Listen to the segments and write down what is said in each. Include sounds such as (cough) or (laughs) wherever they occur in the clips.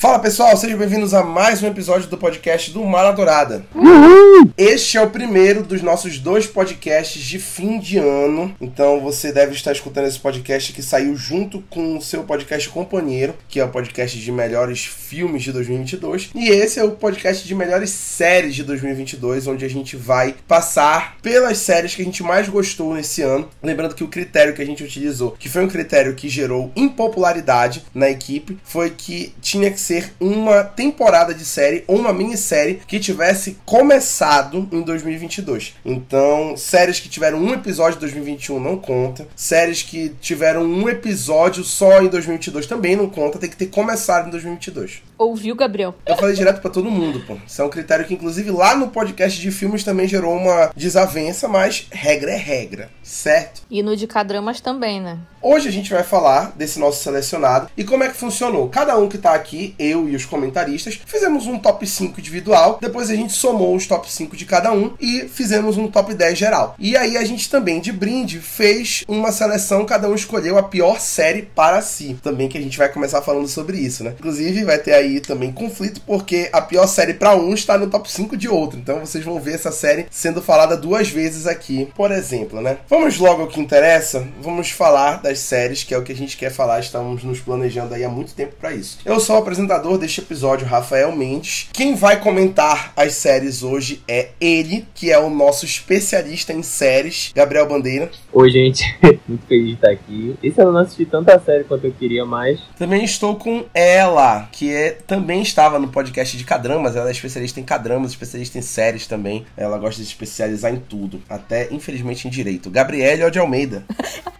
Fala pessoal, sejam bem-vindos a mais um episódio do podcast do Mala Dourada. Uhum. Este é o primeiro dos nossos dois podcasts de fim de ano. Então você deve estar escutando esse podcast que saiu junto com o seu podcast companheiro, que é o podcast de melhores filmes de 2022. E esse é o podcast de melhores séries de 2022, onde a gente vai passar pelas séries que a gente mais gostou nesse ano. Lembrando que o critério que a gente utilizou, que foi um critério que gerou impopularidade na equipe, foi que tinha que ser ser uma temporada de série ou uma minissérie que tivesse começado em 2022. Então, séries que tiveram um episódio em 2021 não conta. Séries que tiveram um episódio só em 2022 também não conta. Tem que ter começado em 2022. Ouviu, Gabriel? Eu falei direto para todo mundo, pô. Isso é um critério que, inclusive, lá no podcast de filmes também gerou uma desavença, mas regra é regra, certo? E no de Cadramas também, né? Hoje a gente vai falar desse nosso selecionado e como é que funcionou. Cada um que tá aqui, eu e os comentaristas, fizemos um top 5 individual, depois a gente somou os top 5 de cada um e fizemos um top 10 geral. E aí a gente também, de brinde, fez uma seleção, cada um escolheu a pior série para si. Também que a gente vai começar falando sobre isso, né? Inclusive vai ter aí também conflito, porque a pior série para um está no top 5 de outro. Então vocês vão ver essa série sendo falada duas vezes aqui, por exemplo, né? Vamos logo ao que interessa, vamos falar da das séries, que é o que a gente quer falar, estamos nos planejando aí há muito tempo para isso. Eu sou o apresentador deste episódio, Rafael Mendes. Quem vai comentar as séries hoje é ele, que é o nosso especialista em séries, Gabriel Bandeira. Oi, gente, (laughs) muito feliz de estar aqui. Esse ano eu não assisti tanta série quanto eu queria mais. Também estou com ela, que é, também estava no podcast de Cadramas, ela é especialista em Cadramas, especialista em séries também. Ela gosta de especializar em tudo, até infelizmente em direito. Gabriele de Almeida.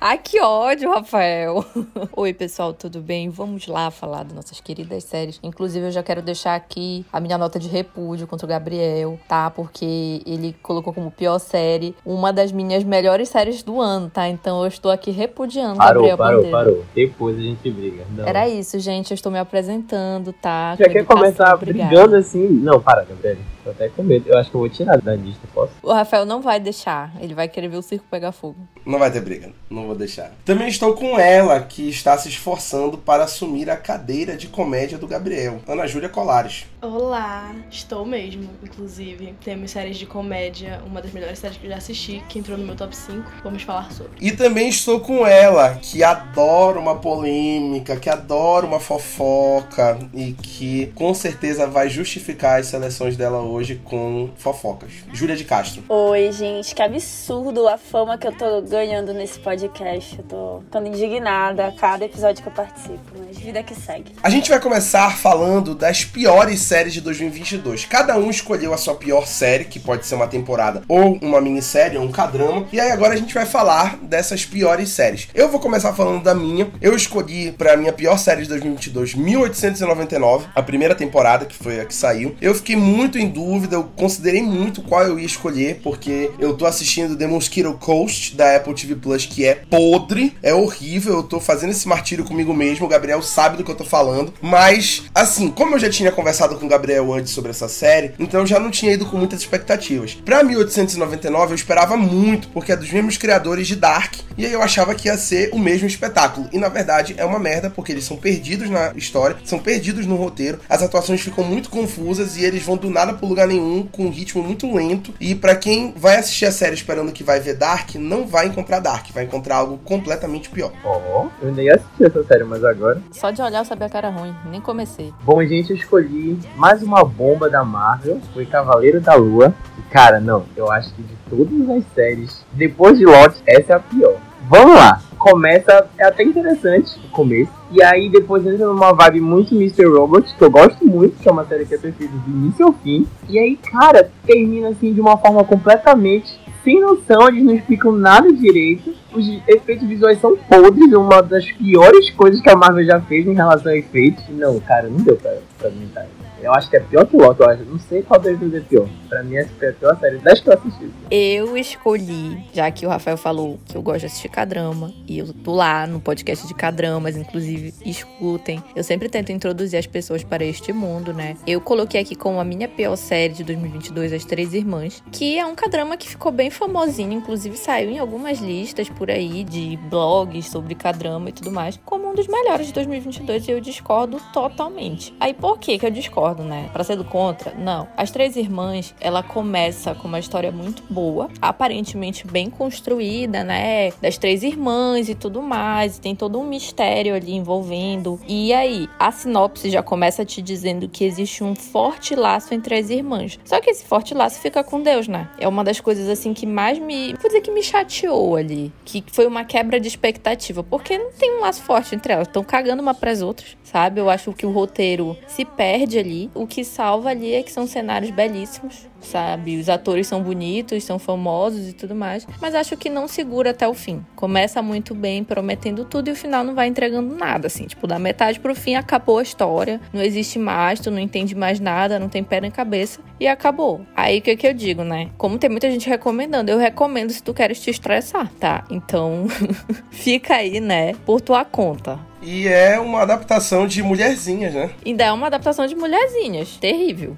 Ai, (laughs) que ódio! Rafael. (laughs) Oi, pessoal, tudo bem? Vamos lá falar das nossas queridas séries. Inclusive, eu já quero deixar aqui a minha nota de repúdio contra o Gabriel, tá? Porque ele colocou como pior série uma das minhas melhores séries do ano, tá? Então eu estou aqui repudiando parou, Gabriel Parou, Bandeira. parou, Depois a gente briga. Não. Era isso, gente. Eu estou me apresentando, tá? Já quer começar brigando assim? Não, para, Gabriel. Tô até com medo. Eu acho que eu vou tirar da lista, posso? O Rafael não vai deixar. Ele vai querer ver o circo pegar fogo. Não vai ter briga. Não vou deixar. Também estou com ela, que está se esforçando para assumir a cadeira de comédia do Gabriel. Ana Júlia Colares. Olá, estou mesmo, inclusive. Temos séries de comédia, uma das melhores séries que eu já assisti, que entrou no meu top 5. Vamos falar sobre. E também estou com ela, que adora uma polêmica, que adora uma fofoca e que com certeza vai justificar as seleções dela hoje com fofocas. Júlia de Castro. Oi, gente, que absurdo a fama que eu tô ganhando nesse podcast. Eu tô ficando indignada a cada episódio que eu participo, mas vida que segue. A gente vai começar falando das piores séries de 2022. Cada um escolheu a sua pior série, que pode ser uma temporada ou uma minissérie ou um cadrama. E aí agora a gente vai falar dessas piores séries. Eu vou começar falando da minha. Eu escolhi para minha pior série de 2022 1899, a primeira temporada, que foi a que saiu. Eu fiquei muito em dúvida, eu considerei muito qual eu ia escolher, porque eu tô assistindo The Mosquito Coast da Apple TV Plus, que é podre, é horrível, eu tô fazendo esse martírio comigo mesmo, o Gabriel sabe do que eu tô falando, mas assim, como eu já tinha conversado com o Gabriel antes sobre essa série, então eu já não tinha ido com muitas expectativas. Pra 1899 eu esperava muito, porque é dos mesmos criadores de Dark, e aí eu achava que ia ser o mesmo espetáculo, e na verdade é uma merda, porque eles são perdidos na história, são perdidos no roteiro, as atuações ficam muito confusas e eles vão do nada pro lugar nenhum, com um ritmo muito lento. E para quem vai assistir a série esperando que vai ver Dark, não vai encontrar Dark, vai encontrar algo completamente pior. Ó, oh, eu nem assisti essa série, mas agora. Só de olhar eu sabia a cara ruim, nem comecei. Bom, gente, eu escolhi mais uma bomba da Marvel, foi Cavaleiro da Lua. E cara, não, eu acho que de todas as séries, depois de Lot, essa é a pior. Vamos lá! começa, é até interessante o começo. E aí depois entra numa vibe muito Mr. Robot, que eu gosto muito, que é uma série que é perfeita do início ao fim. E aí, cara, termina assim de uma forma completamente sem noção, eles não explicam nada direito. Os efeitos visuais são podres, uma das piores coisas que a Marvel já fez em relação a efeitos. Não, cara, não deu pra, pra isso. Eu acho que é pior que o Loki, eu acho. Não sei qual das duas é pior. Pra mim, essa é a pior série das que eu assisti. Eu escolhi, já que o Rafael falou que eu gosto de assistir K-drama, e eu tô lá no podcast de K-dramas, inclusive, escutem. Eu sempre tento introduzir as pessoas para este mundo, né? Eu coloquei aqui como a minha pior série de 2022, As Três Irmãs, que é um K-drama que ficou bem famosinho, inclusive saiu em algumas listas por aí de blogs sobre K-drama e tudo mais, como um dos melhores de 2022 e eu discordo totalmente. Aí por que que eu discordo, né? Pra ser do contra? Não. As Três Irmãs, ela começa com uma história muito boa, aparentemente bem construída, né? Das três irmãs e tudo mais, e tem todo um mistério ali envolvendo. E aí, a sinopse já começa te dizendo que existe um forte laço entre as irmãs. Só que esse forte laço fica com Deus, né? É uma das coisas assim que mais me, vou dizer que me chateou ali, que foi uma quebra de expectativa, porque não tem um laço forte entre elas, estão cagando uma para as outras, sabe? Eu acho que o roteiro se perde ali. O que salva ali é que são cenários belíssimos, sabe? Os atores são bonitos, são famosos e tudo mais, mas acho que não segura até o fim. Começa muito bem, prometendo tudo e o final não vai entregando nada, assim, tipo, da metade pro fim acabou a história, não existe mais, tu não entende mais nada, não tem pé nem cabeça e acabou. Aí o que que eu digo, né? Como tem muita gente recomendando, eu recomendo se tu queres te estressar, tá? Então, (laughs) fica aí, né, por tua conta. E é uma adaptação de Mulherzinhas, né? Ainda é uma adaptação de Mulherzinhas. Terrível.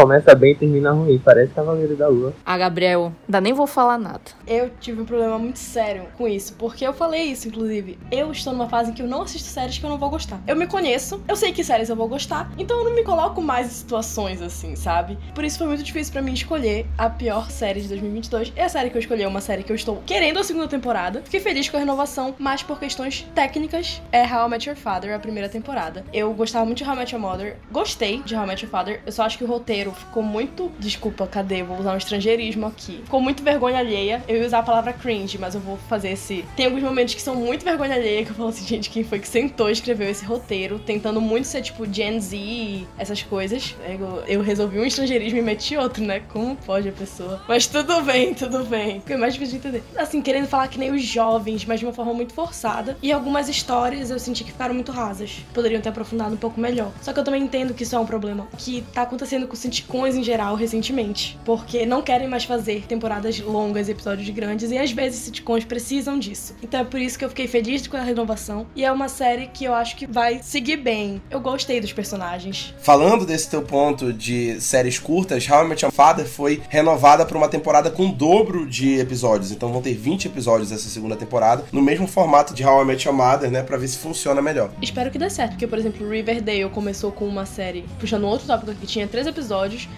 Começa bem e termina ruim, parece Cavaleiro da Lua. Ah, Gabriel, ainda nem vou falar nada. Eu tive um problema muito sério com isso, porque eu falei isso, inclusive. Eu estou numa fase em que eu não assisto séries que eu não vou gostar. Eu me conheço, eu sei que séries eu vou gostar, então eu não me coloco mais em situações assim, sabe? Por isso foi muito difícil pra mim escolher a pior série de 2022. E a série que eu escolhi é uma série que eu estou querendo a segunda temporada. Fiquei feliz com a renovação, mas por questões técnicas, é How I Met Your Father, a primeira temporada. Eu gostava muito de How I Met Your Mother, gostei de How I Met Your Father, eu só acho que o roteiro ficou muito. Desculpa, cadê? Vou usar um estrangeirismo aqui. Ficou muito vergonha alheia. Eu ia usar a palavra cringe, mas eu vou fazer esse. Tem alguns momentos que são muito vergonha alheia, que eu falo assim, gente, quem foi que sentou e escreveu esse roteiro, tentando muito ser tipo Gen Z, essas coisas. Eu, eu resolvi um estrangeirismo e meti outro, né? Como pode a pessoa? Mas tudo bem, tudo bem. Ficou mais difícil de entender. Assim, querendo falar que nem os jovens, mas de uma forma muito forçada. E algumas histórias eu senti que ficaram muito rasas. Poderiam ter aprofundado um pouco melhor. Só que eu também entendo que isso é um problema que tá acontecendo com sitcoms em geral recentemente. Porque não querem mais fazer temporadas longas, episódios grandes, e às vezes sitcoms precisam disso. Então é por isso que eu fiquei feliz com a renovação. E é uma série que eu acho que vai seguir bem. Eu gostei dos personagens. Falando desse teu ponto de séries curtas, How I Met Your Father foi renovada para uma temporada com o dobro de episódios. Então vão ter 20 episódios essa segunda temporada, no mesmo formato de How I Met Your Mother, né, pra ver se funciona melhor. Espero que dê certo, porque, por exemplo, Riverdale começou com uma série, puxando outro tópico que tinha três episódios,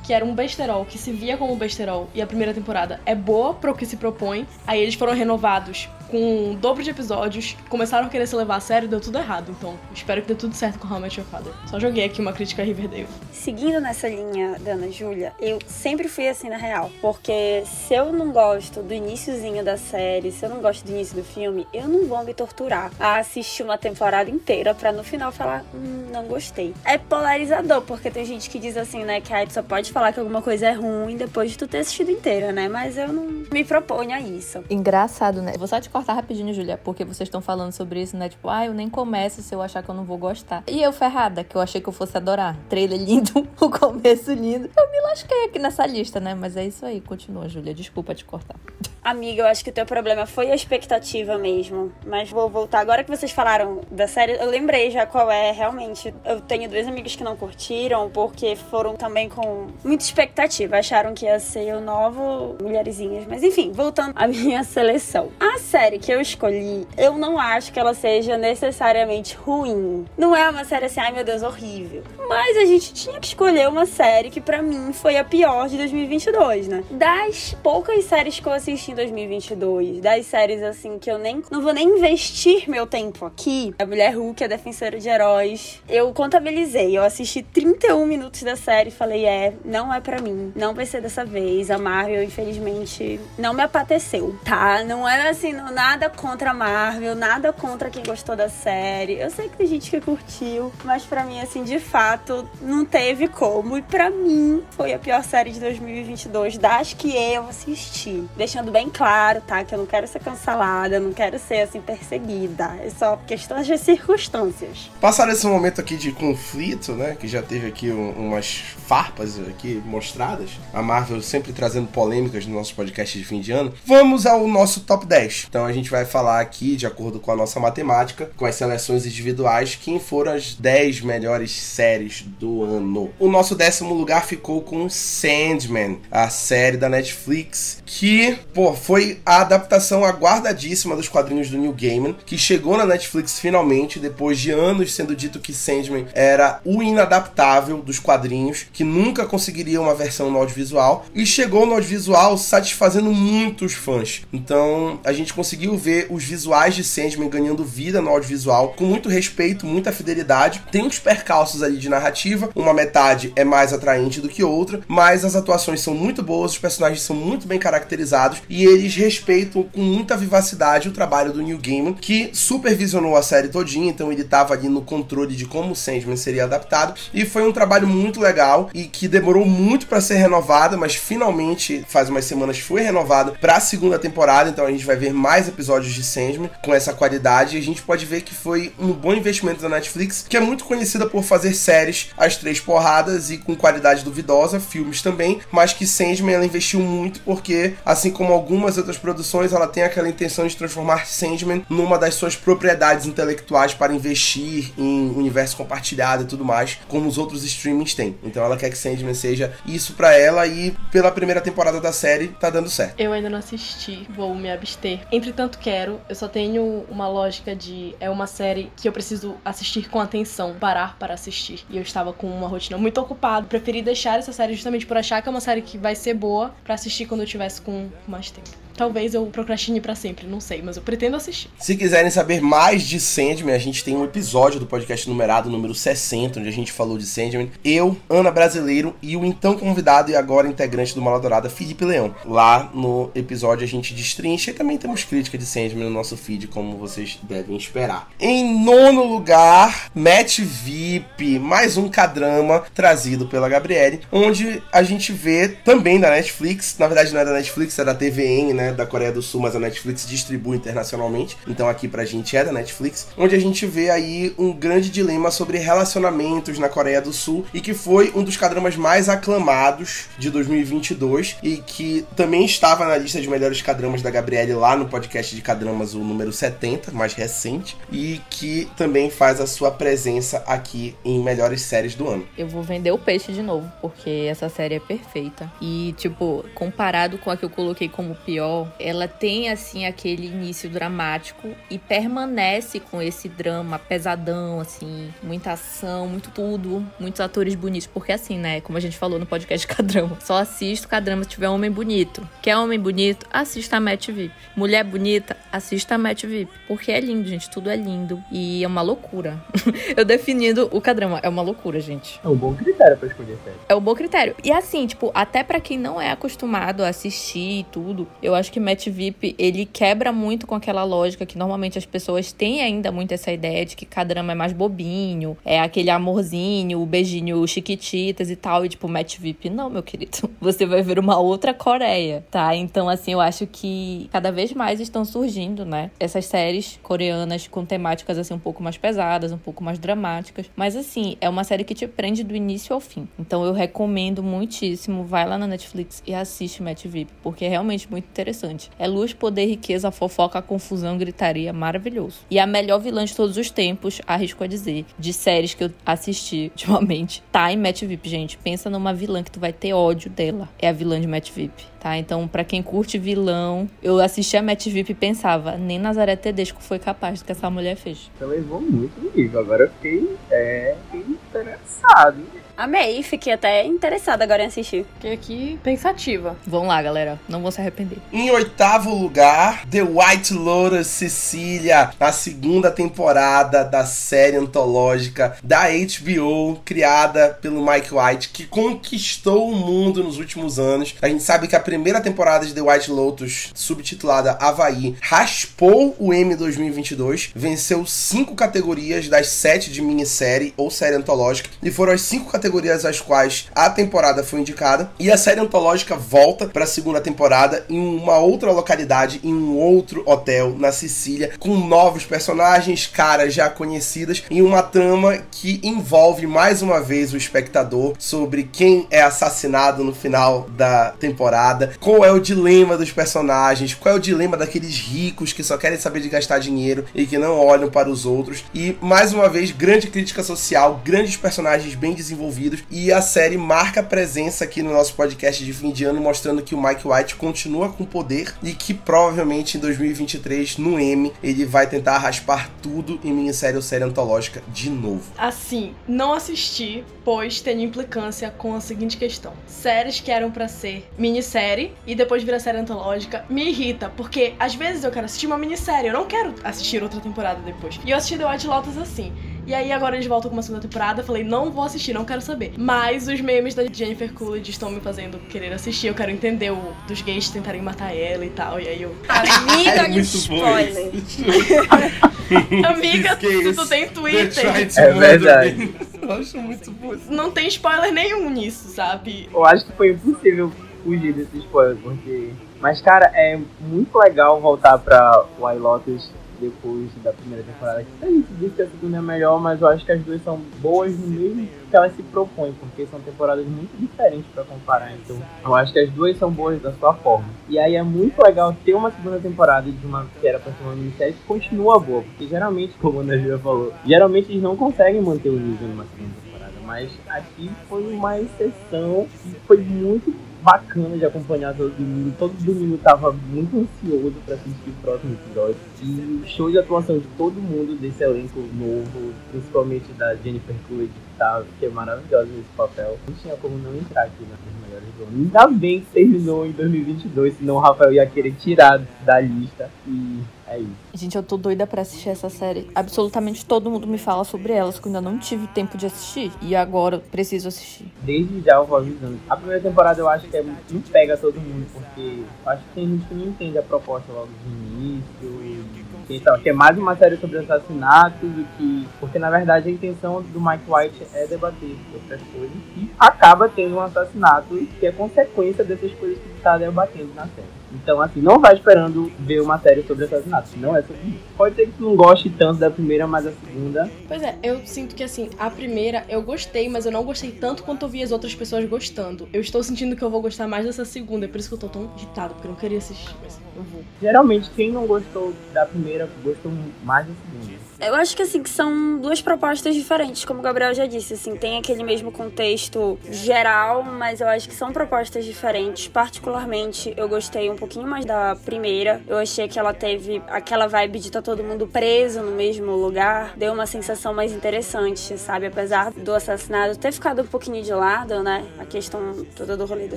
que era um besterol, que se via como besterol, e a primeira temporada é boa pro que se propõe. Aí eles foram renovados com o dobro de episódios, começaram a querer se levar a sério, deu tudo errado. Então, espero que dê tudo certo com How I Met Your Father. Só joguei aqui uma crítica a Riverdale. Seguindo nessa linha da Ana Júlia, eu sempre fui assim na real. Porque se eu não gosto do iníciozinho da série, se eu não gosto do início do filme, eu não vou me torturar a assistir uma temporada inteira pra no final falar, hum, não gostei. É polarizador, porque tem gente que diz assim, né, que aí tu só pode falar que alguma coisa é ruim depois de tu ter assistido inteira, né? Mas eu não me proponho a isso. Engraçado, né? Vou só te cortar rapidinho, Julia, porque vocês estão falando sobre isso, né? Tipo, ah, eu nem começo se eu achar que eu não vou gostar. E eu, ferrada, que eu achei que eu fosse adorar. Trailer lindo, (laughs) o começo lindo. Eu me lasquei aqui nessa lista, né? Mas é isso aí, continua, Julia. Desculpa te cortar. Amiga, eu acho que o teu problema foi a expectativa mesmo. Mas vou voltar. Agora que vocês falaram da série, eu lembrei já qual é realmente. Eu tenho dois amigos que não curtiram, porque foram também com muita expectativa. Acharam que ia ser o novo Mulherzinhas. Mas enfim, voltando à (laughs) minha seleção. A série que eu escolhi, eu não acho que ela seja necessariamente ruim. Não é uma série assim, ai meu Deus, horrível. Mas a gente tinha que escolher uma série que para mim foi a pior de 2022, né? Das poucas séries que eu assisti em 2022, das séries assim que eu nem não vou nem investir meu tempo aqui, a Mulher Hulk, a Defensora de Heróis, eu contabilizei, eu assisti 31 minutos da série e falei, é, não é para mim, não vai ser dessa vez. A Marvel, infelizmente, não me apateceu, tá? Não é assim, não, nada contra a Marvel, nada contra quem gostou da série. Eu sei que tem gente que curtiu, mas para mim, assim, de fato, não teve como. E para mim, foi a pior série de 2022 das que eu assisti. Deixando bem claro, tá? Que eu não quero ser cancelada, não quero ser assim perseguida. É só questão de circunstâncias. Passado esse momento aqui de conflito, né? Que já teve aqui um, umas farpas aqui mostradas. A Marvel sempre trazendo polêmicas no nosso podcast de fim de ano. Vamos ao nosso top 10. Então a gente vai falar aqui, de acordo com a nossa matemática, com as seleções individuais, quem foram as 10 melhores séries do ano. O nosso décimo lugar ficou com Sandman, a série da Netflix, que, pô, foi a adaptação aguardadíssima dos quadrinhos do Neil Gaiman, que chegou na Netflix finalmente, depois de anos sendo dito que Sandman era o inadaptável dos quadrinhos, que nunca conseguiria uma versão no audiovisual, e chegou no audiovisual satisfazendo muitos fãs. Então, a gente conseguiu ver os visuais de Sandman ganhando vida no audiovisual, com muito respeito, muita fidelidade. Tem uns percalços ali de narrativa, uma metade é mais atraente do que outra, mas as atuações são muito boas, os personagens são muito bem caracterizados e eles respeitam com muita vivacidade o trabalho do Neil Gaiman, que supervisionou a série todinha, então ele estava ali no controle de como o Sandman seria adaptado e foi um trabalho muito legal e que demorou muito para ser renovada, mas finalmente faz umas semanas foi renovado para a segunda temporada, então a gente vai ver mais episódios de Sandman com essa qualidade e a gente pode ver que foi um bom investimento da Netflix, que é muito conhecida por fazer séries às três porradas e com qualidade duvidosa, filmes também, mas que Sandman ela investiu muito porque, assim como algumas outras produções, ela tem aquela intenção de transformar Sandman numa das suas propriedades intelectuais para investir em universo compartilhado e tudo mais, como os outros streamings têm. Então ela quer que Sandman seja isso para ela e pela primeira temporada da série tá dando certo. Eu ainda não assisti, vou me abster. Entretanto, quero. Eu só tenho uma lógica de é uma série que eu preciso assistir com atenção, parar para assistir. E eu estava com uma rotina muito ocupada, preferi deixar essa série justamente por achar que é uma série que vai ser boa para assistir quando eu tivesse com mais tempo. Talvez eu procrastine para sempre, não sei, mas eu pretendo assistir. Se quiserem saber mais de Sandman, a gente tem um episódio do podcast numerado número 60, onde a gente falou de Sandman. Eu, Ana Brasileiro e o então convidado e agora integrante do Maladourada, Felipe Leão. Lá no episódio a gente destrincha e também temos crítica de Sandman no nosso feed, como vocês devem esperar. Em nono lugar, Match VIP, mais um cadrama trazido pela Gabriele, onde a gente vê também da Netflix, na verdade não é da Netflix, é da TVN, né? Né, da Coreia do Sul, mas a Netflix distribui internacionalmente. Então aqui pra gente é da Netflix, onde a gente vê aí um grande dilema sobre relacionamentos na Coreia do Sul e que foi um dos cadramas mais aclamados de 2022 e que também estava na lista de melhores cadramas da Gabriele lá no podcast de cadramas o número 70, mais recente, e que também faz a sua presença aqui em melhores séries do ano. Eu vou vender o peixe de novo, porque essa série é perfeita. E, tipo, comparado com a que eu coloquei como pior, ela tem assim aquele início dramático e permanece com esse drama pesadão, assim, muita ação, muito tudo, muitos atores bonitos, porque assim, né, como a gente falou no podcast (laughs) Cadrama, só assisto Cadrama se tiver homem bonito. Quer homem bonito? Assista a Match VIP. Mulher bonita? Assista a Match VIP, porque é lindo, gente, tudo é lindo e é uma loucura. (laughs) Eu definindo o Cadrama, é uma loucura, gente. É um bom critério para escolher série. É um bom critério. E assim, tipo, até para quem não é acostumado a assistir e tudo, eu acho que Match VIP, ele quebra muito com aquela lógica que normalmente as pessoas têm ainda muito essa ideia de que cada drama é mais bobinho, é aquele amorzinho, o beijinho chiquititas e tal, e tipo, Match VIP, não, meu querido. (laughs) Você vai ver uma outra Coreia, tá? Então, assim, eu acho que cada vez mais estão surgindo, né? Essas séries coreanas com temáticas, assim, um pouco mais pesadas, um pouco mais dramáticas. Mas, assim, é uma série que te prende do início ao fim. Então, eu recomendo muitíssimo. Vai lá na Netflix e assiste Match VIP, porque é realmente muito interessante interessante. É luz, poder, riqueza, fofoca, confusão, gritaria, maravilhoso. E a melhor vilã de todos os tempos, arrisco a dizer, de séries que eu assisti (laughs) ultimamente, tá em Match VIP, gente. Pensa numa vilã que tu vai ter ódio dela. É a vilã de Match VIP, tá? Então, para quem curte vilão, eu assisti a Match VIP e pensava, nem Nazaré Tedesco foi capaz do que essa mulher fez. Você levou muito nível, agora eu fiquei, é, fiquei interessado. Amei, fiquei até interessada agora em assistir. Fiquei aqui pensativa. Vão lá, galera. Não vão se arrepender. Em oitavo lugar, The White Lotus Sicília, a segunda temporada da série antológica da HBO, criada pelo Mike White, que conquistou o mundo nos últimos anos. A gente sabe que a primeira temporada de The White Lotus, subtitulada Havaí, raspou o M 2022, venceu cinco categorias das sete de minissérie ou série antológica, e foram as cinco categorias categorias às quais a temporada foi indicada. E a série antológica volta para a segunda temporada em uma outra localidade, em um outro hotel na Sicília, com novos personagens, caras já conhecidas, e uma trama que envolve mais uma vez o espectador sobre quem é assassinado no final da temporada, qual é o dilema dos personagens, qual é o dilema daqueles ricos que só querem saber de gastar dinheiro e que não olham para os outros. E mais uma vez, grande crítica social, grandes personagens bem desenvolvidos e a série marca presença aqui no nosso podcast de fim de ano, mostrando que o Mike White continua com poder e que provavelmente em 2023, no M, ele vai tentar raspar tudo em minissérie ou série antológica de novo. Assim, não assisti, pois tem implicância com a seguinte questão: séries que eram para ser minissérie e depois virar série antológica me irrita, porque às vezes eu quero assistir uma minissérie, eu não quero assistir outra temporada depois. E eu assisti The White Lotus assim. E aí agora eles voltam com uma segunda temporada. Falei, não vou assistir, não quero saber. Mas os memes da Jennifer Coolidge estão me fazendo querer assistir. Eu quero entender o dos gays tentarem matar ela e tal. E aí eu. (laughs) Amiga, É bom spoiler. (laughs) Amiga, Que se tu isso? tem Twitter, É verdade. Eu acho muito bom. não tem spoiler nenhum nisso, sabe? Eu acho que foi impossível fugir desse spoiler, porque. Mas, cara, é muito legal voltar pra White Lotus depois da primeira temporada. A gente disse que a segunda é melhor, mas eu acho que as duas são boas no mesmo que elas se propõem, porque são temporadas muito diferentes pra comparar. Então, eu acho que as duas são boas da sua forma. E aí é muito legal ter uma segunda temporada de uma que era pra ser uma minissérie que continua boa, porque geralmente, como a Ana falou, geralmente eles não conseguem manter o nível numa segunda temporada. Mas aqui foi uma exceção e foi muito bacana de acompanhar todo domingo. Todo domingo tava muito ansioso pra assistir o próximo episódio. E o show de atuação de todo mundo desse elenco novo, principalmente da Jennifer Coolidge, que, tá, que é maravilhosa nesse papel. Não tinha como não entrar aqui nas melhores ano. Ainda bem que terminou em 2022, senão o Rafael ia querer tirar da lista. E é isso. Gente, eu tô doida pra assistir essa série. Absolutamente todo mundo me fala sobre ela, só que eu ainda não tive tempo de assistir. E agora eu preciso assistir. Desde já eu vou avisando. A primeira temporada eu acho que é, não pega todo mundo, porque eu acho que tem gente que não entende a proposta logo do início. E, então, que é mais uma série sobre assassinatos do que. Porque na verdade a intenção do Mike White é debater outras coisas. E acaba tendo um assassinato que é consequência dessas coisas que está debatendo na série. Então, assim, não vai esperando ver uma série sobre assassinatos. Não é sobre isso. Pode ser que tu não goste tanto da primeira, mas a segunda. Pois é, eu sinto que assim, a primeira eu gostei, mas eu não gostei tanto quanto eu vi as outras pessoas gostando. Eu estou sentindo que eu vou gostar mais dessa segunda, é por isso que eu tô tão irritado, porque eu não queria assistir, mas eu vou. Geralmente, quem não gostou da primeira, gostou mais da segunda. Eu acho que assim, que são duas propostas diferentes, como o Gabriel já disse, assim, tem aquele mesmo contexto geral, mas eu acho que são propostas diferentes. Particularmente, eu gostei um pouquinho mais da primeira. Eu achei que ela teve aquela vibe de tá todo mundo preso no mesmo lugar, deu uma sensação mais interessante, sabe? Apesar do assassinato ter ficado um pouquinho de lado, né? A questão toda do rolê do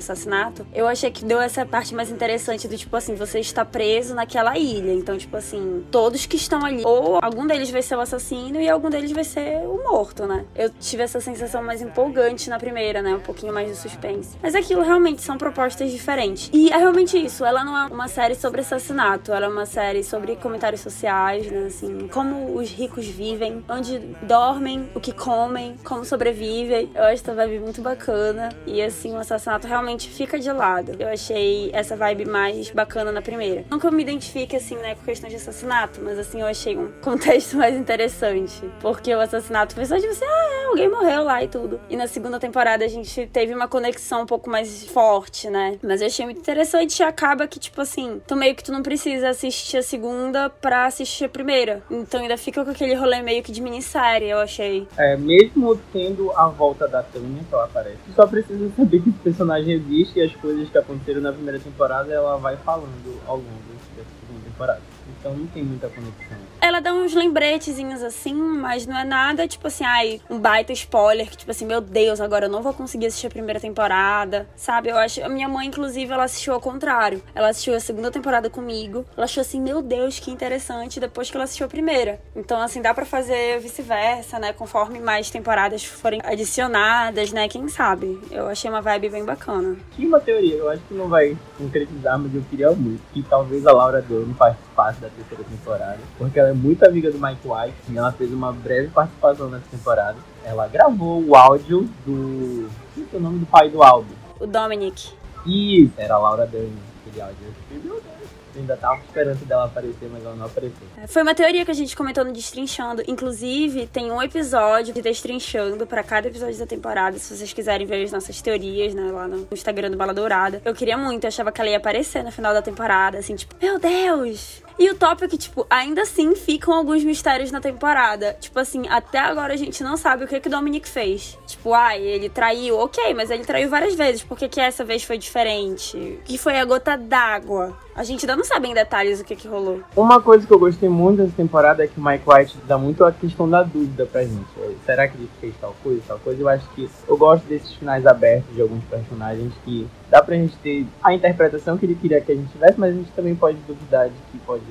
assassinato. Eu achei que deu essa parte mais interessante do tipo assim, você está preso naquela ilha. Então, tipo assim, todos que estão ali, ou algum deles vai ser o assassino e algum deles vai ser o morto, né? Eu tive essa sensação mais empolgante na primeira, né? Um pouquinho mais de suspense. Mas aquilo realmente são propostas diferentes. E é realmente isso. Ela não é uma série sobre assassinato, ela é uma série sobre comentários sociais, né? Assim, como os ricos vivem, onde dormem, o que comem, como sobrevivem. Eu acho essa vibe muito bacana. E assim, o assassinato realmente fica de lado. Eu achei essa vibe mais bacana na primeira. Não que eu me identifique, assim, né, com questão de assassinato, mas assim, eu achei um contexto mais interessante. Porque o assassinato foi só de você, ah, é, alguém morreu lá e tudo. E na segunda temporada a gente teve uma conexão um pouco mais forte, né? Mas eu achei muito interessante e acaba que, tipo assim, tu meio que tu não precisa assistir a segunda pra assistir a primeira. Então ainda fica com aquele rolê meio que de minissérie, eu achei. É, mesmo tendo a volta da Tânia, que ela aparece, só precisa saber que esse personagem existe e as coisas que aconteceram na primeira temporada ela vai falando ao longo dessa segunda temporada. Então não tem muita conexão. Ela dá uns lembretezinhos assim, mas não é nada, tipo assim, ai, um baita spoiler, que tipo assim, meu Deus, agora eu não vou conseguir assistir a primeira temporada, sabe? Eu acho. A minha mãe, inclusive, ela assistiu ao contrário. Ela assistiu a segunda temporada comigo. Ela achou assim, meu Deus, que interessante, depois que ela assistiu a primeira. Então, assim, dá pra fazer vice-versa, né? Conforme mais temporadas forem adicionadas, né? Quem sabe? Eu achei uma vibe bem bacana. Tinha uma teoria, eu acho que não vai concretizar, mas eu queria muito. Que talvez a Laura Dern participe parte da terceira temporada, porque ela é muito amiga do Mike White e ela fez uma breve participação nessa temporada. Ela gravou o áudio do. Qual é o nome do pai do álbum? O Dominic. Isso, era a Laura Dern, aquele áudio. Meu Deus. Eu ainda tava esperando dela aparecer, mas ela não apareceu. É, Foi uma teoria que a gente comentou no Destrinchando. Inclusive, tem um episódio de Destrinchando pra cada episódio da temporada. Se vocês quiserem ver as nossas teorias, né, lá no Instagram do Bala Dourada. Eu queria muito, eu achava que ela ia aparecer no final da temporada, assim, tipo, meu Deus! E o top é que, tipo, ainda assim ficam alguns mistérios na temporada. Tipo assim, até agora a gente não sabe o que que o Dominic fez. Tipo, ai, ele traiu, ok, mas ele traiu várias vezes. Por que, que essa vez foi diferente? Que foi a gota d'água? A gente ainda não sabe em detalhes o que que rolou. Uma coisa que eu gostei muito dessa temporada é que o Mike White dá muito a questão da dúvida pra gente. Será que ele fez tal coisa, tal coisa? Eu acho que eu gosto desses finais abertos de alguns personagens que dá pra gente ter a interpretação que ele queria que a gente tivesse, mas a gente também pode duvidar de que pode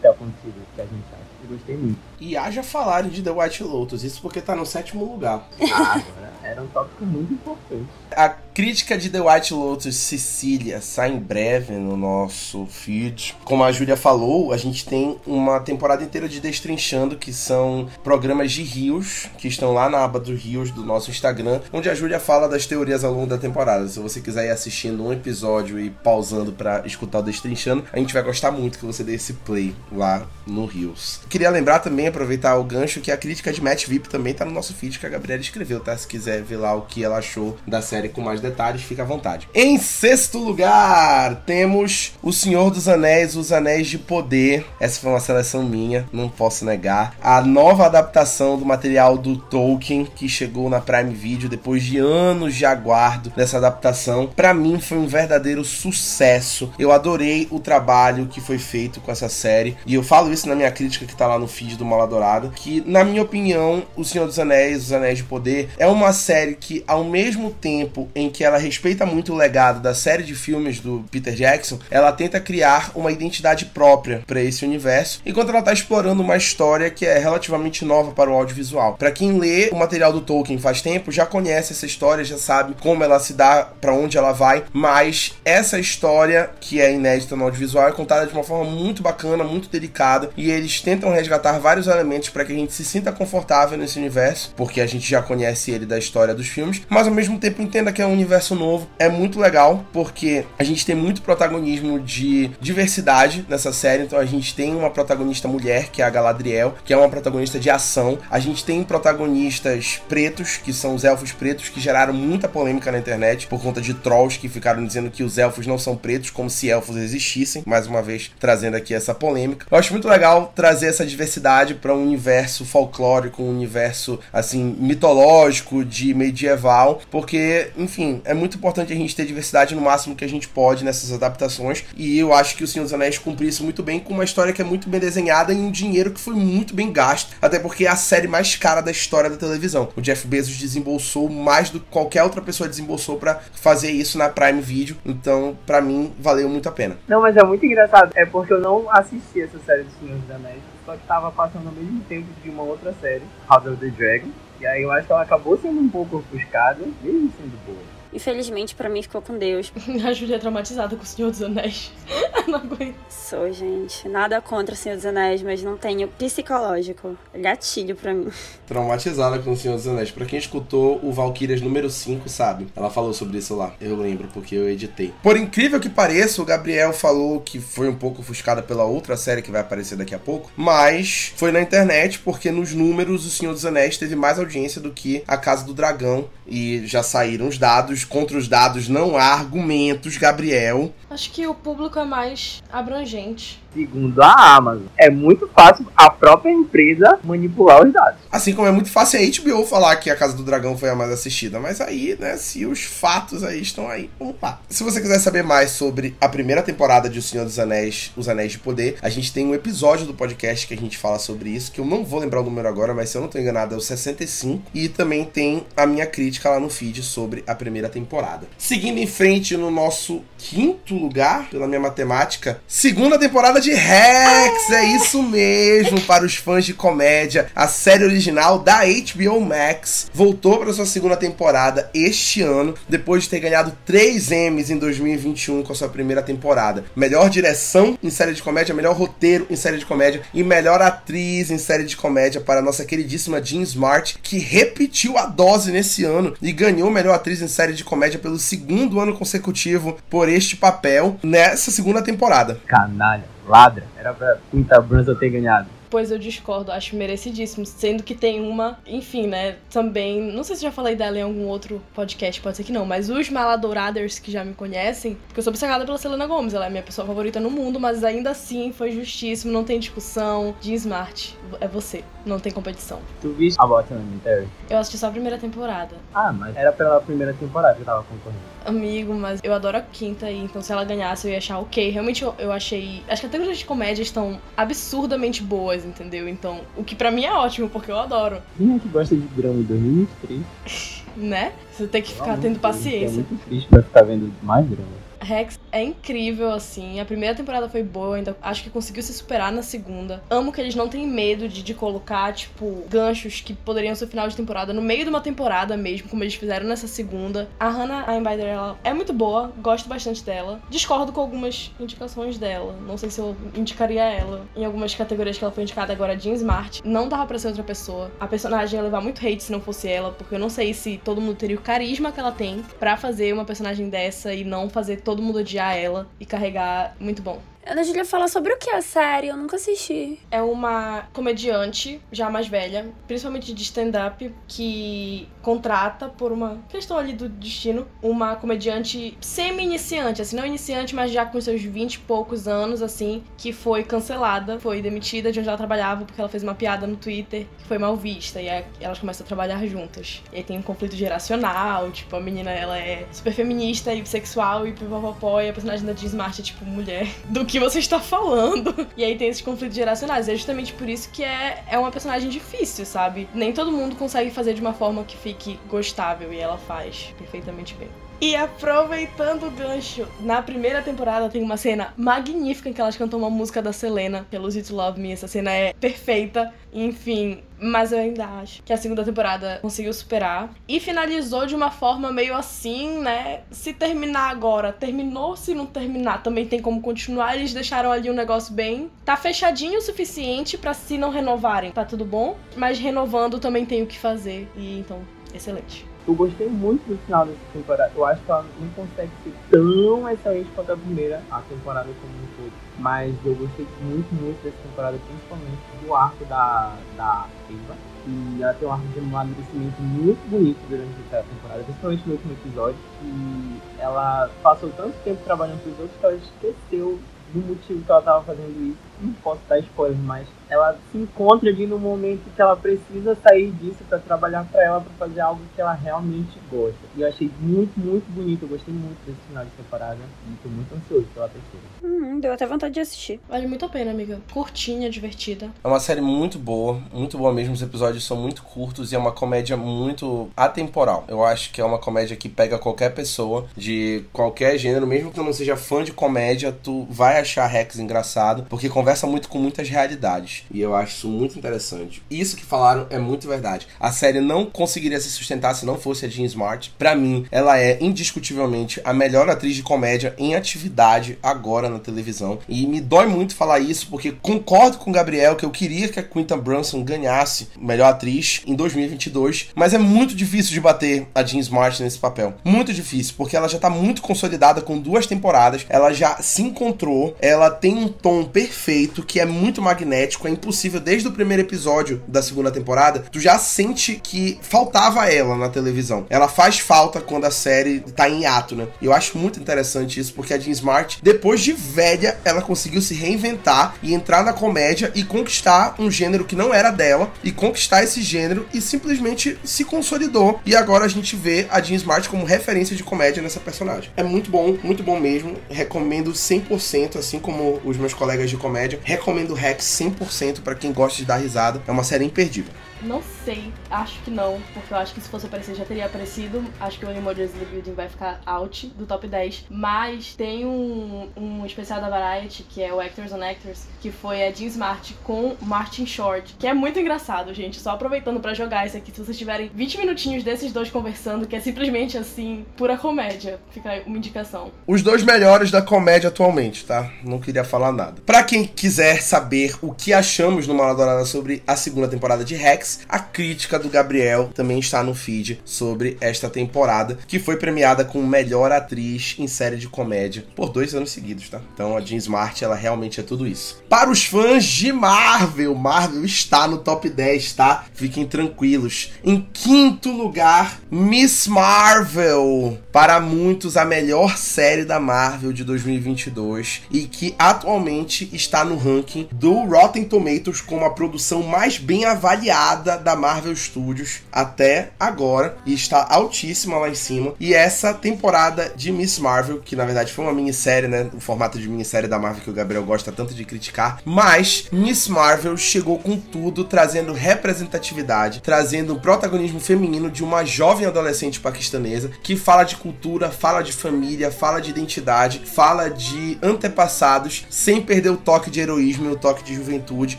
ter acontecido o que a gente acha. Eu gostei muito. E haja falar de The White Lotus, isso porque tá no sétimo lugar. Ah, agora era um tópico muito importante. A crítica de The White Lotus Sicília sai em breve no nosso feed. Como a Júlia falou, a gente tem uma temporada inteira de Destrinchando, que são programas de rios, que estão lá na aba dos rios do nosso Instagram, onde a Júlia fala das teorias ao longo da temporada. Se você quiser ir assistindo um episódio e pausando pra escutar o Destrinchando, a gente vai gostar muito que você dê esse play lá no Rios. Queria lembrar também, aproveitar o gancho, que a crítica de Match VIP também tá no nosso feed que a Gabriela escreveu, tá? Se quiser ver lá o que ela achou da série com mais detalhes, fica à vontade. Em sexto lugar, temos O Senhor dos Anéis, Os Anéis de Poder. Essa foi uma seleção minha, não posso negar. A nova adaptação do material do Tolkien, que chegou na Prime Video depois de anos de aguardo dessa adaptação. Pra mim foi um verdadeiro sucesso. Eu adorei o trabalho que foi feito com essa série. E eu falo isso na minha crítica que tá lá no feed do Mala Dourada. Que, na minha opinião, O Senhor dos Anéis, Os Anéis de Poder é uma série que, ao mesmo tempo em que ela respeita muito o legado da série de filmes do Peter Jackson, ela tenta criar uma identidade própria para esse universo, enquanto ela tá explorando uma história que é relativamente nova para o audiovisual. Para quem lê o material do Tolkien faz tempo, já conhece essa história, já sabe como ela se dá, para onde ela vai, mas essa história que é inédita no audiovisual é contada de uma forma muito bacana, muito delicada, e eles tentam resgatar vários elementos para que a gente se sinta confortável nesse universo, porque a gente já conhece ele da história dos filmes, mas ao mesmo tempo entenda que é um universo novo. É muito legal, porque a gente tem muito protagonismo de diversidade nessa série. Então a gente tem uma protagonista mulher, que é a Galadriel, que é uma protagonista de ação. A gente tem protagonistas pretos, que são os elfos pretos, que geraram muita polêmica na internet por conta de trolls que ficaram dizendo que os elfos não são pretos, como se elfos existissem. Mais uma vez, trazendo aqui essa polêmica. Eu acho muito legal trazer essa diversidade para um universo folclórico, um universo assim mitológico, de medieval, porque, enfim, é muito importante a gente ter diversidade no máximo que a gente pode nessas adaptações. E eu acho que o Senhor dos Anéis cumpre isso muito bem com uma história que é muito bem desenhada e um dinheiro que foi muito bem gasto, até porque é a série mais cara da história da televisão. O Jeff Bezos desembolsou mais do que qualquer outra pessoa desembolsou para fazer isso na Prime Video. Então, para mim, valeu muito a pena. Não, mas é muito engraçado. É porque eu não assisti essa série do Senhor dos Anéis, só que tava passando ao mesmo tempo de uma outra série, House of the Dragon. E aí eu acho que ela acabou sendo um pouco ofuscada, mesmo sendo boa. Infelizmente, pra mim, ficou com Deus. (laughs) A Júlia é traumatizada com o Senhor dos Anéis. (laughs) Eu não aguento. Sou, gente. Nada contra o Senhor dos Anéis, mas não tenho psicológico. Gatilho pra mim. Traumatizada com o Senhor dos Anéis. Pra quem escutou o Valkyrias número 5, sabe? Ela falou sobre isso lá. Eu lembro, porque eu editei. Por incrível que pareça, o Gabriel falou que foi um pouco ofuscada pela outra série que vai aparecer daqui a pouco. Mas foi na internet, porque nos números o Senhor dos Anéis teve mais audiência do que a Casa do Dragão. E já saíram os dados. Contra os dados não há argumentos, Gabriel. Acho que o público é mais abrangente. Segundo a Amazon, é muito fácil a própria empresa manipular os dados. Assim como é muito fácil a HBO falar que a Casa do Dragão foi a mais assistida. Mas aí, né, se os fatos aí estão aí, vamos lá. Se você quiser saber mais sobre a primeira temporada de O Senhor dos Anéis, Os Anéis de Poder, a gente tem um episódio do podcast que a gente fala sobre isso, que eu não vou lembrar o número agora, mas se eu não tô enganado é o 65. E também tem a minha crítica lá no feed sobre a primeira temporada. Seguindo em frente no nosso quinto lugar, pela minha matemática, segunda temporada de Rex, é isso mesmo, para os fãs de comédia. A série original da HBO Max voltou para sua segunda temporada este ano, depois de ter ganhado 3 Emmys em 2021 com a sua primeira temporada. Melhor direção em série de comédia, melhor roteiro em série de comédia e melhor atriz em série de comédia para a nossa queridíssima Jean Smart, que repetiu a dose nesse ano e ganhou melhor atriz em série de comédia pelo segundo ano consecutivo por este papel nessa segunda temporada. Canalha, ladra. Era pra Quinta Brunson ter ganhado. Pois eu discordo, acho merecidíssimo. Sendo que tem uma, enfim, né? Também. Não sei se já falei dela em algum outro podcast, pode ser que não, mas os Maladouraders que já me conhecem, porque eu sou obcecada pela Selena Gomes, ela é minha pessoa favorita no mundo, mas ainda assim foi justíssimo, não tem discussão. De Smart, é você, não tem competição. Tu viste a Bottom Elementary? Eu assisti só a primeira temporada. Ah, mas era pela primeira temporada que eu tava concorrendo. Amigo, mas eu adoro a quinta e então se ela ganhasse eu ia achar ok. Realmente eu, eu achei. As categorias de comédia estão absurdamente boas, entendeu? Então, o que pra mim é ótimo, porque eu adoro. Quem é que gosta de drama em 2023? Né? Você tem que ficar Pelo tendo Deus, É paciência. muito triste pra ficar vendo mais drama. Rex é incrível, assim. A primeira temporada foi boa, ainda acho que conseguiu se superar na segunda. Amo que eles não têm medo de, de colocar, tipo, ganchos que poderiam ser final de temporada no meio de uma temporada mesmo, como eles fizeram nessa segunda. A Hannah Einbinder, ela é muito boa, gosto bastante dela. Discordo com algumas indicações dela. Não sei se eu indicaria ela em algumas categorias que ela foi indicada agora, Jean Smart. Não dava pra ser outra pessoa. A personagem ia levar muito hate se não fosse ela, porque eu não sei se todo mundo teria o carisma que ela tem pra fazer uma personagem dessa e não fazer todo mundo odiar ela e carregar. Muito bom. Ana Júlia fala sobre o que a série? Eu nunca assisti. É uma comediante, já mais velha, principalmente de stand-up, que contrata por uma questão ali do destino, uma comediante semi-iniciante, assim, não iniciante, mas já com seus 20 e poucos anos, assim, que foi cancelada, foi demitida de onde ela trabalhava porque ela fez uma piada no Twitter que foi mal vista, e aí elas começam a trabalhar juntas. E aí tem um conflito geracional, tipo, a menina, ela é super feminista e bissexual e pipopopó, e a personagem da Jean Smart é, tipo, mulher. (laughs) Do que você está falando? (laughs) E aí tem esses conflitos geracionais. É justamente por isso que é, é uma personagem difícil, sabe? Nem todo mundo consegue fazer de uma forma que fique gostável e ela faz perfeitamente bem. E aproveitando o gancho, na primeira temporada tem uma cena magnífica em que elas cantam uma música da Selena, que é to Love Me. Essa cena é perfeita, enfim. Mas eu ainda acho que a segunda temporada conseguiu superar. E finalizou de uma forma meio assim, né? Se terminar agora, terminou. Se não terminar, também tem como continuar. Eles deixaram ali um negócio bem. Tá fechadinho o suficiente pra se não renovarem. Tá tudo bom. Mas renovando também tem o que fazer. E então, excelente. Eu gostei muito do final dessa temporada. Eu acho que ela não consegue ser tão excelente quanto a primeira, a temporada como um todo. Mas eu gostei muito, muito dessa temporada, principalmente do arco da, da Eva. E ela tem um arco de amadurecimento muito bonito durante essa temporada, principalmente no último episódio. E ela passou tanto tempo trabalhando pros outros que ela esqueceu do motivo que ela tava fazendo isso. Não posso dar spoiler, mas ela se encontra ali no momento que ela precisa sair disso pra trabalhar pra ela, pra fazer algo que ela realmente gosta. E eu achei muito, muito bonito. Eu gostei muito desse final de temporada e tô muito ansioso pela terceira. Hum, deu até vontade de assistir. Vale muito a pena, amiga. Curtinha, divertida. É uma série muito boa, muito boa mesmo. Os episódios são muito curtos e é uma comédia muito atemporal. Eu acho que é uma comédia que pega qualquer pessoa de qualquer gênero, mesmo que tu não seja fã de comédia, tu vai achar Rex engraçado, porque conversa muito com muitas realidades. E eu acho isso muito interessante. Isso que falaram é muito verdade. A série não conseguiria se sustentar se não fosse a Jean Smart. Pra mim, ela é indiscutivelmente a melhor atriz de comédia em atividade agora na televisão. E me dói muito falar isso, porque concordo com o Gabriel que eu queria que a Quinta Brunson ganhasse melhor atriz em 2022, mas é muito difícil de bater a Jean Smart nesse papel. Muito difícil, porque ela já tá muito consolidada com duas temporadas, ela já se encontrou, ela tem um tom perfeito que é muito magnético, é impossível desde o primeiro episódio da segunda temporada, tu já sente que faltava ela na televisão. Ela faz falta quando a série tá em ato, né? Eu acho muito interessante isso, porque a Jean Smart, depois de velha, ela conseguiu se reinventar e entrar na comédia e conquistar um gênero que não era dela, e conquistar esse gênero e simplesmente se consolidou. E agora a gente vê a Jean Smart como referência de comédia nessa personagem. É muito bom, muito bom mesmo. Recomendo 100%, assim como os meus colegas de comédia. Recomendo Rex 100% para quem gosta de dar risada. É uma série imperdível. Não sei, acho que não, porque eu acho que se fosse aparecer já teria aparecido. Acho que o Emojis The Building vai ficar out do top 10. Mas tem um, um especial da Variety, que é o Actors on Actors, que foi a Jean Smart com Martin Short, que é muito engraçado, gente. Só aproveitando para jogar isso aqui, se vocês tiverem 20 minutinhos desses dois conversando, que é simplesmente assim, pura comédia. Fica aí uma indicação. Os dois melhores da comédia atualmente, tá? Não queria falar nada. Para quem quiser saber o que achamos no Mala Dourada sobre a segunda temporada de Rex, a crítica do Gabriel também está no feed sobre esta temporada, que foi premiada com melhor atriz em série de comédia por dois anos seguidos, tá? Então a Jean Smart, ela realmente é tudo isso. Para os fãs de Marvel, Marvel está no top 10, tá? Fiquem tranquilos. Em quinto lugar, Miss Marvel. Para muitos, a melhor série da Marvel de 2022 e que atualmente está no ranking do Rotten Tomatoes como a produção mais bem avaliada da Marvel Studios até agora e está altíssima lá em cima. E essa temporada de Miss Marvel, que na verdade foi uma minissérie, né? O formato de minissérie da Marvel que o Gabriel gosta tanto de criticar, mas Miss Marvel chegou com tudo, trazendo representatividade, trazendo o protagonismo feminino de uma jovem adolescente paquistanesa que fala de cultura, fala de família, fala de identidade, fala de antepassados, sem perder o toque de heroísmo e o toque de juventude.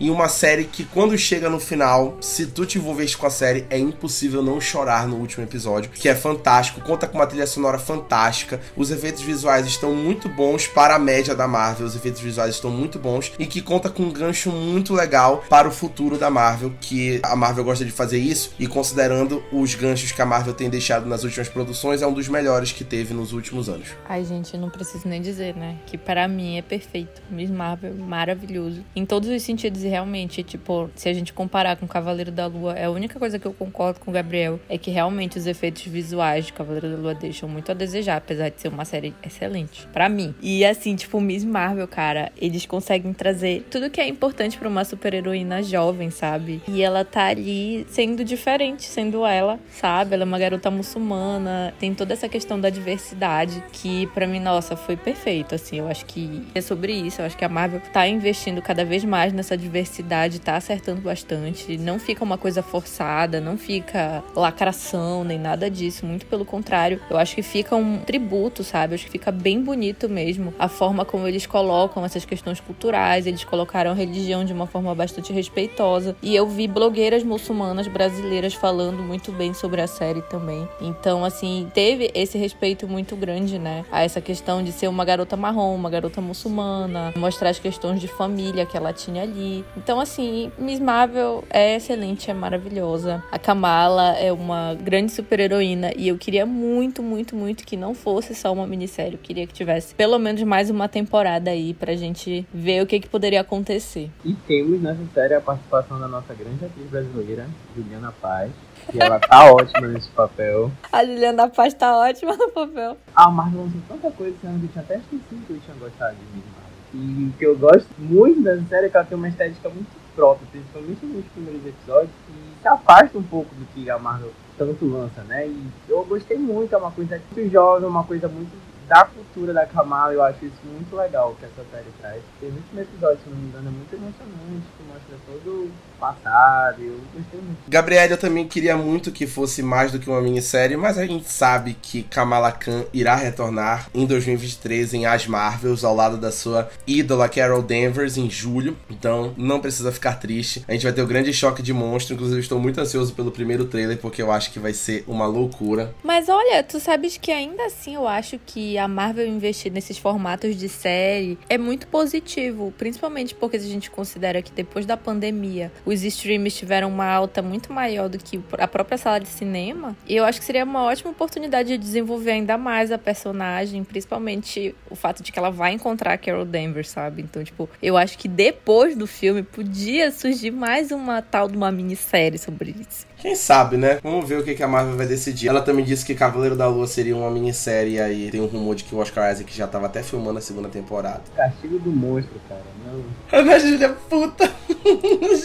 Em uma série que, quando chega no final, se tu te envolveste com a série, é impossível não chorar no último episódio, que é fantástico, conta com uma trilha sonora fantástica, os efeitos visuais estão muito bons para a média da Marvel, os efeitos visuais estão muito bons e que conta com um gancho muito legal para o futuro da Marvel, que a Marvel gosta de fazer isso e considerando os ganchos que a Marvel tem deixado nas últimas produções, é um dos melhores que teve nos últimos anos. Ai, gente, não preciso nem dizer, né? Que para mim é perfeito. Miss Marvel, maravilhoso. Em todos os sentidos, e realmente, tipo, se a gente comparar com Cavaleiro da Lua, é a única coisa que eu concordo com o Gabriel é que realmente os efeitos visuais de Cavaleiro da Lua deixam muito a desejar, apesar de ser uma série excelente. para mim. E assim, tipo, Miss Marvel, cara, eles conseguem trazer tudo que é importante para uma super-heroína jovem, sabe? E ela tá ali sendo diferente, sendo ela, sabe? Ela é uma garota muçulmana, tem toda essa questão da diversidade que para mim, nossa, foi perfeito, assim. Eu acho que é sobre isso, eu acho que a Marvel tá investindo cada vez mais nessa diversidade, tá acertando bastante, não fica uma coisa forçada, não fica lacração nem nada disso, muito pelo contrário. Eu acho que fica um tributo, sabe? Eu acho que fica bem bonito mesmo a forma como eles colocam essas questões culturais, eles colocaram a religião de uma forma bastante respeitosa. E eu vi blogueiras muçulmanas brasileiras falando muito bem sobre a série também. Então, assim, teve esse respeito muito grande, né? A essa questão de ser uma garota marrom, uma garota muçulmana, mostrar as questões de família que ela tinha ali. Então, assim, Miss Marvel é excelente, é maravilhosa. A Kamala é uma grande super-heroína e eu queria muito, muito, muito que não fosse só uma minissérie. Eu queria que tivesse pelo menos mais uma temporada aí pra gente ver o que, que poderia acontecer. E temos nessa série a participação da nossa grande atriz brasileira, Juliana Paz. E ela tá (laughs) ótima nesse papel. A Juliana Paz tá ótima no papel. A Marvel lançou tanta coisa esse ano que eu tinha até esquecido que eu tinha gostado de Miss Marvel. E o que eu gosto muito dessa série é que ela tem uma estética muito própria, principalmente nos primeiros episódios, e se afasta um pouco do que a Marvel tanto lança, né? E eu gostei muito, é uma coisa muito jovem, uma coisa muito da cultura da Kamala, eu acho isso muito legal que essa série traz. Tem muitos episódios, se não me engano, é muito emocionante, que mostra todo passado, eu gostei muito. Gabriela, eu também queria muito que fosse mais do que uma minissérie, mas a gente sabe que Kamala Khan irá retornar em 2023 em As Marvels, ao lado da sua ídola Carol Danvers, em julho. Então, não precisa ficar triste. A gente vai ter o grande choque de monstro, inclusive estou muito ansioso pelo primeiro trailer, porque eu acho que vai ser uma loucura. Mas olha, tu sabes que ainda assim eu acho que a Marvel investir nesses formatos de série é muito positivo, principalmente porque a gente considera que depois da pandemia os streams tiveram uma alta muito maior do que a própria sala de cinema. E eu acho que seria uma ótima oportunidade de desenvolver ainda mais a personagem, principalmente o fato de que ela vai encontrar a Carol Danvers, sabe? Então, tipo, eu acho que depois do filme podia surgir mais uma tal de uma minissérie sobre isso. Quem sabe, né? Vamos ver o que a Marvel vai decidir. Ela também disse que Cavaleiro da Lua seria uma minissérie e aí tem um rumor de que o Oscar Isaac já tava até filmando a segunda temporada. Castigo do monstro, cara. Não. Ana Júlia, puta!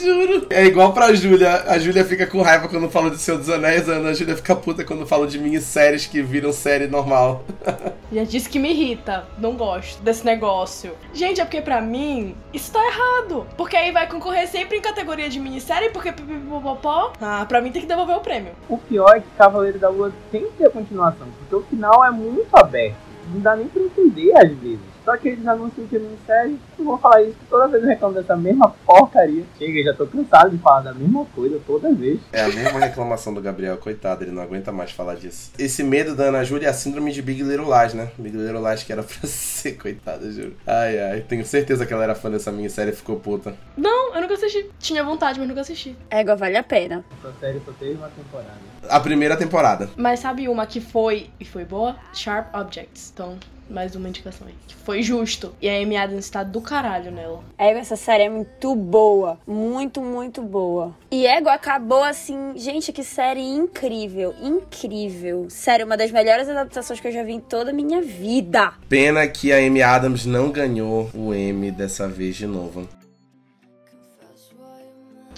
Juro. É igual pra Júlia. A Júlia fica com raiva quando falo de Senhor dos Anéis, a Ana Júlia fica puta quando falo de minisséries que viram série normal. Já disse que me irrita. Não gosto desse negócio. Gente, é porque pra mim, isso tá errado. Porque aí vai concorrer sempre em categoria de minissérie, porque pipipipopopó. Ah, pra mim tem que devolver o prêmio. O pior é que Cavaleiro da Lua tem que ter continuação, porque o final é muito aberto. Não dá nem pra entender às vezes. Só que eles anunciam que é minissérie, eu vou falar isso toda vez eu reclamo dessa mesma porcaria. Chega, já tô cansado de falar da mesma coisa toda vez. É a mesma reclamação do Gabriel, coitado, ele não aguenta mais falar disso. Esse medo da Ana Júlia é a síndrome de Big Little Lies, né? Big Little Lies que era pra (laughs) ser, coitada, juro. Ai, ai, tenho certeza que ela era fã dessa minissérie e ficou puta. Não, eu nunca assisti. Tinha vontade, mas nunca assisti. Égua, vale a pena. Essa série só teve uma temporada. A primeira temporada. Mas sabe uma que foi e foi boa? Sharp Objects. Então, mais uma indicação aí. Que foi justo. E a Amy Adams tá do caralho nela. Égua, essa série é muito boa. Muito, muito boa. E Égua acabou assim. Gente, que série incrível. Incrível. Sério, uma das melhores adaptações que eu já vi em toda a minha vida. Pena que a Amy Adams não ganhou o Emmy dessa vez de novo.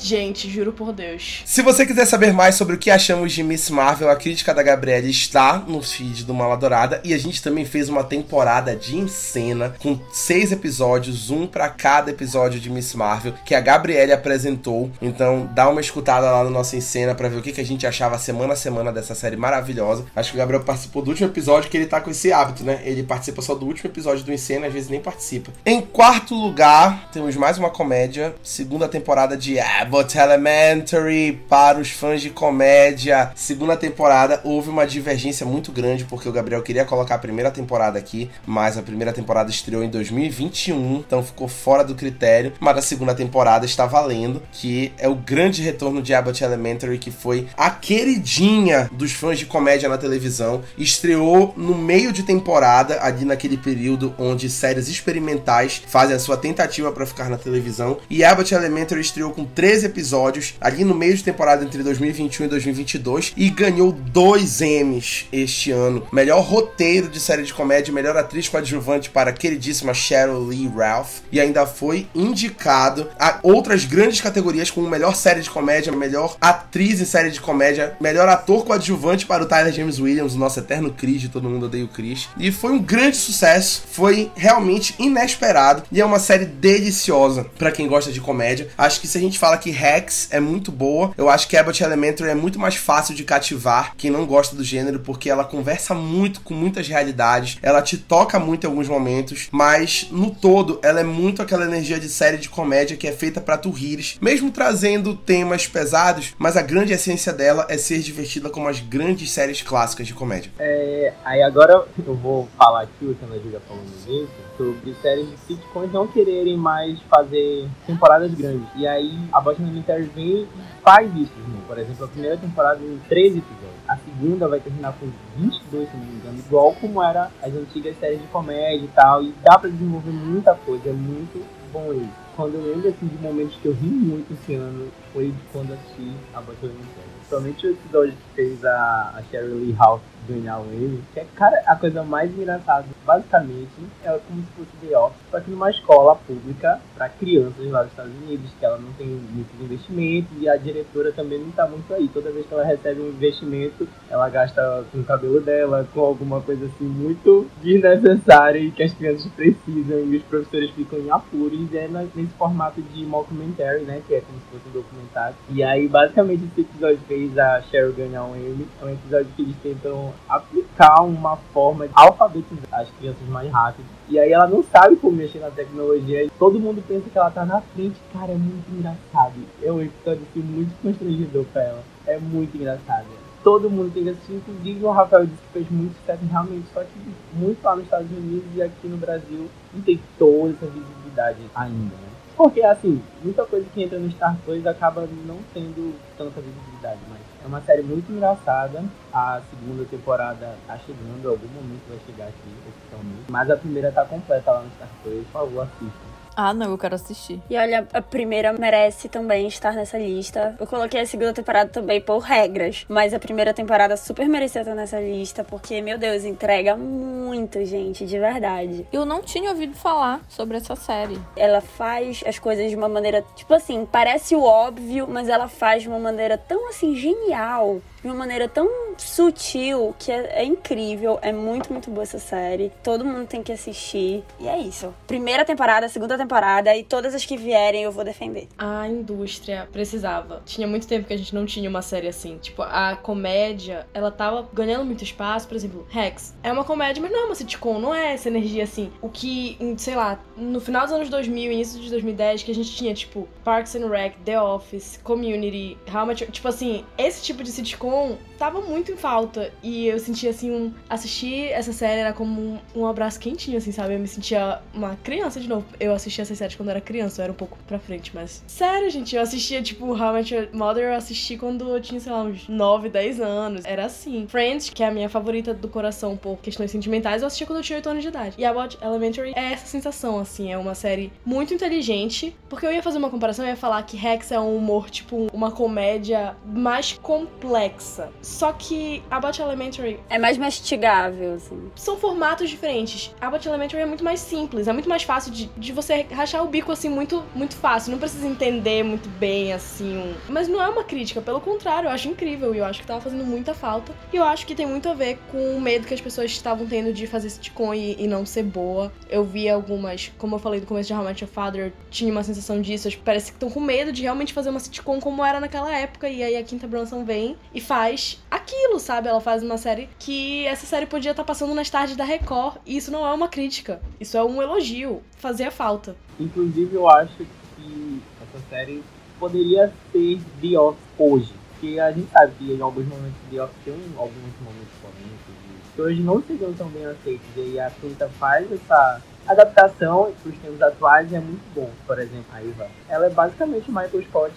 Gente, juro por Deus. Se você quiser saber mais sobre o que achamos de Miss Marvel, a crítica da Gabriela está no feed do Maladourada e a gente também fez uma temporada de em cena com seis episódios, um para cada episódio de Miss Marvel que a Gabriele apresentou. Então dá uma escutada lá no nosso em cena para ver o que, que a gente achava semana a semana dessa série maravilhosa. Acho que o Gabriel participou do último episódio que ele tá com esse hábito, né? Ele participa só do último episódio do em cena, às vezes nem participa. Em quarto lugar, temos mais uma comédia, segunda temporada de Abbott Elementary para os fãs de comédia. Segunda temporada houve uma divergência muito grande porque o Gabriel queria colocar a primeira temporada aqui, mas a primeira temporada estreou em 2021, então ficou fora do critério. Mas a segunda temporada está valendo, que é o grande retorno de Abbott Elementary, que foi a queridinha dos fãs de comédia na televisão. Estreou no meio de temporada, ali naquele período onde séries experimentais fazem a sua tentativa para ficar na televisão. E Abbott Elementary estreou com 13 episódios, ali no meio de temporada entre 2021 e 2022, e ganhou dois Emmys este ano. Melhor roteiro de série de comédia, melhor atriz coadjuvante para a queridíssima Cheryl Lee Ralph, e ainda foi indicado a outras grandes categorias como melhor série de comédia, melhor atriz em série de comédia, melhor ator coadjuvante para o Tyler James Williams, o nosso eterno Chris, de todo mundo odeia o Chris. E foi um grande sucesso, foi realmente inesperado e é uma série deliciosa para quem gosta de comédia. Acho que se a gente fala que Rex é muito boa, eu acho que Abbott Elementary é muito mais fácil de cativar quem não gosta do gênero, porque ela conversa muito com muitas realidades, ela te toca muito em alguns momentos, mas no todo ela é muito aquela energia de série de comédia que é feita para tu rires, mesmo trazendo temas pesados, mas a grande essência dela é ser divertida como as grandes séries clássicas de comédia. É, aí agora eu vou falar aqui, o que a Ana falou no início, sobre séries de sitcoms não quererem mais fazer temporadas grandes. E aí a Boston Elementary vem e faz isso, né? Por exemplo, a primeira temporada tem 13 episódios. A segunda vai terminar com 22, se não me engano, igual como era as antigas séries de comédia e tal. E dá pra desenvolver muita coisa, é muito bom isso. Quando eu lembro assim, de momentos que eu ri muito esse ano, foi quando assisti a Elementary. Principalmente o episódio que fez a, a Cheryl Lee House ganhar o Emmy, que é, cara, a coisa mais engraçada, basicamente, é como se fosse The Office, só que numa escola pública para crianças lá dos Estados Unidos, que ela não tem muitos investimentos e a diretora também não tá muito aí. Toda vez que ela recebe um investimento, ela gasta com o cabelo dela, com alguma coisa assim muito desnecessária e que as crianças precisam e os professores ficam em apuros é nesse formato de mockumentary, né, que é como se fosse um documentário. E aí, basicamente, esse episódio fez a Cheryl ganhar um Emmy. É um episódio que eles tentam aplicar uma forma de alfabetizar as crianças mais rápido. E aí ela não sabe como mexer na tecnologia e todo mundo pensa que ela tá na frente. Cara, é muito engraçado. É um episódio assim, muito constrangedor pra ela. É muito engraçado. Todo mundo tem que assistir, inclusive o Rafael disse que fez muito sucesso realmente, só que muito lá nos Estados Unidos e aqui no Brasil não tem toda essa visibilidade ainda, né? Porque, assim, muita coisa que entra no Star Plus acaba não tendo tanta visibilidade, mas é uma série muito engraçada. A segunda temporada tá chegando, algum momento vai chegar aqui, oficialmente. Mas a primeira tá completa lá no Star Plus, por favor, assista. Ah, não, eu quero assistir. E olha, a primeira merece também estar nessa lista. Eu coloquei a segunda temporada também por regras, mas a primeira temporada super merecia estar nessa lista, porque, meu Deus, entrega muito, gente, de verdade. Eu não tinha ouvido falar sobre essa série. Ela faz as coisas de uma maneira, tipo assim, parece o óbvio, mas ela faz de uma maneira tão assim genial de uma maneira tão sutil que é, é, incrível. É muito, muito boa essa série. Todo mundo tem que assistir. E é isso. Primeira temporada, segunda temporada e todas as que vierem eu vou defender. A indústria precisava. Tinha muito tempo que a gente não tinha uma série assim. Tipo, a comédia, ela tava ganhando muito espaço. Por exemplo, Rex. É uma comédia, mas não é uma sitcom. Não é essa energia assim. O que, sei lá, no final dos anos 2000, início de 2010, que a gente tinha, tipo, Parks and Rec, The Office, Community, How Much... Tipo assim, esse tipo de sitcom ン tava muito em falta. E eu sentia assim, um, assistir essa série era como um, um, abraço quentinho, assim, sabe? Eu me sentia uma criança de novo. Eu assistia essa série quando era criança, eu era um pouco pra frente, mas. Sério, gente, eu assistia, tipo, How Your Mother, eu assisti quando eu tinha, sei lá, uns 9, 10 anos. Era assim. Friends, que é a minha favorita do coração por questões sentimentais, eu assistia quando eu tinha 8 anos de idade. E About Elementary é essa sensação, assim, é uma série muito inteligente. Porque eu ia fazer uma comparação, eu ia falar que Rex é um humor, tipo, uma comédia mais complexa só que Abbott Elementary é mais mastigável, assim. São formatos diferentes. Abbott Elementary é muito mais simples, é muito mais fácil de, de você rachar o bico assim muito muito fácil. Não precisa entender muito bem assim. Um... Mas não é uma crítica, pelo contrário, eu acho incrível e eu acho que tava fazendo muita falta. E eu acho que tem muito a ver com o medo que as pessoas estavam tendo de fazer sitcom e, e não ser boa. Eu vi algumas, como eu falei no começo de How Much Your Father, tinha uma sensação disso. Parece que estão com medo de realmente fazer uma sitcom como era naquela época. E aí a Quinta Bronson vem e faz aquilo, sabe? Ela faz uma série que essa série podia estar tá passando nas tardes da Record. E isso não é uma crítica, isso é um elogio. Fazia falta. Inclusive, eu acho que essa série poderia ser The Office hoje. Porque a gente que em alguns momentos The Office tem alguns momentos polêmicos que hoje não seriam tão bem aceitos. E aí a Quinta faz essa adaptação para os tempos atuais é muito bom. Por exemplo, a Iva. Ela é basicamente o Michael Scott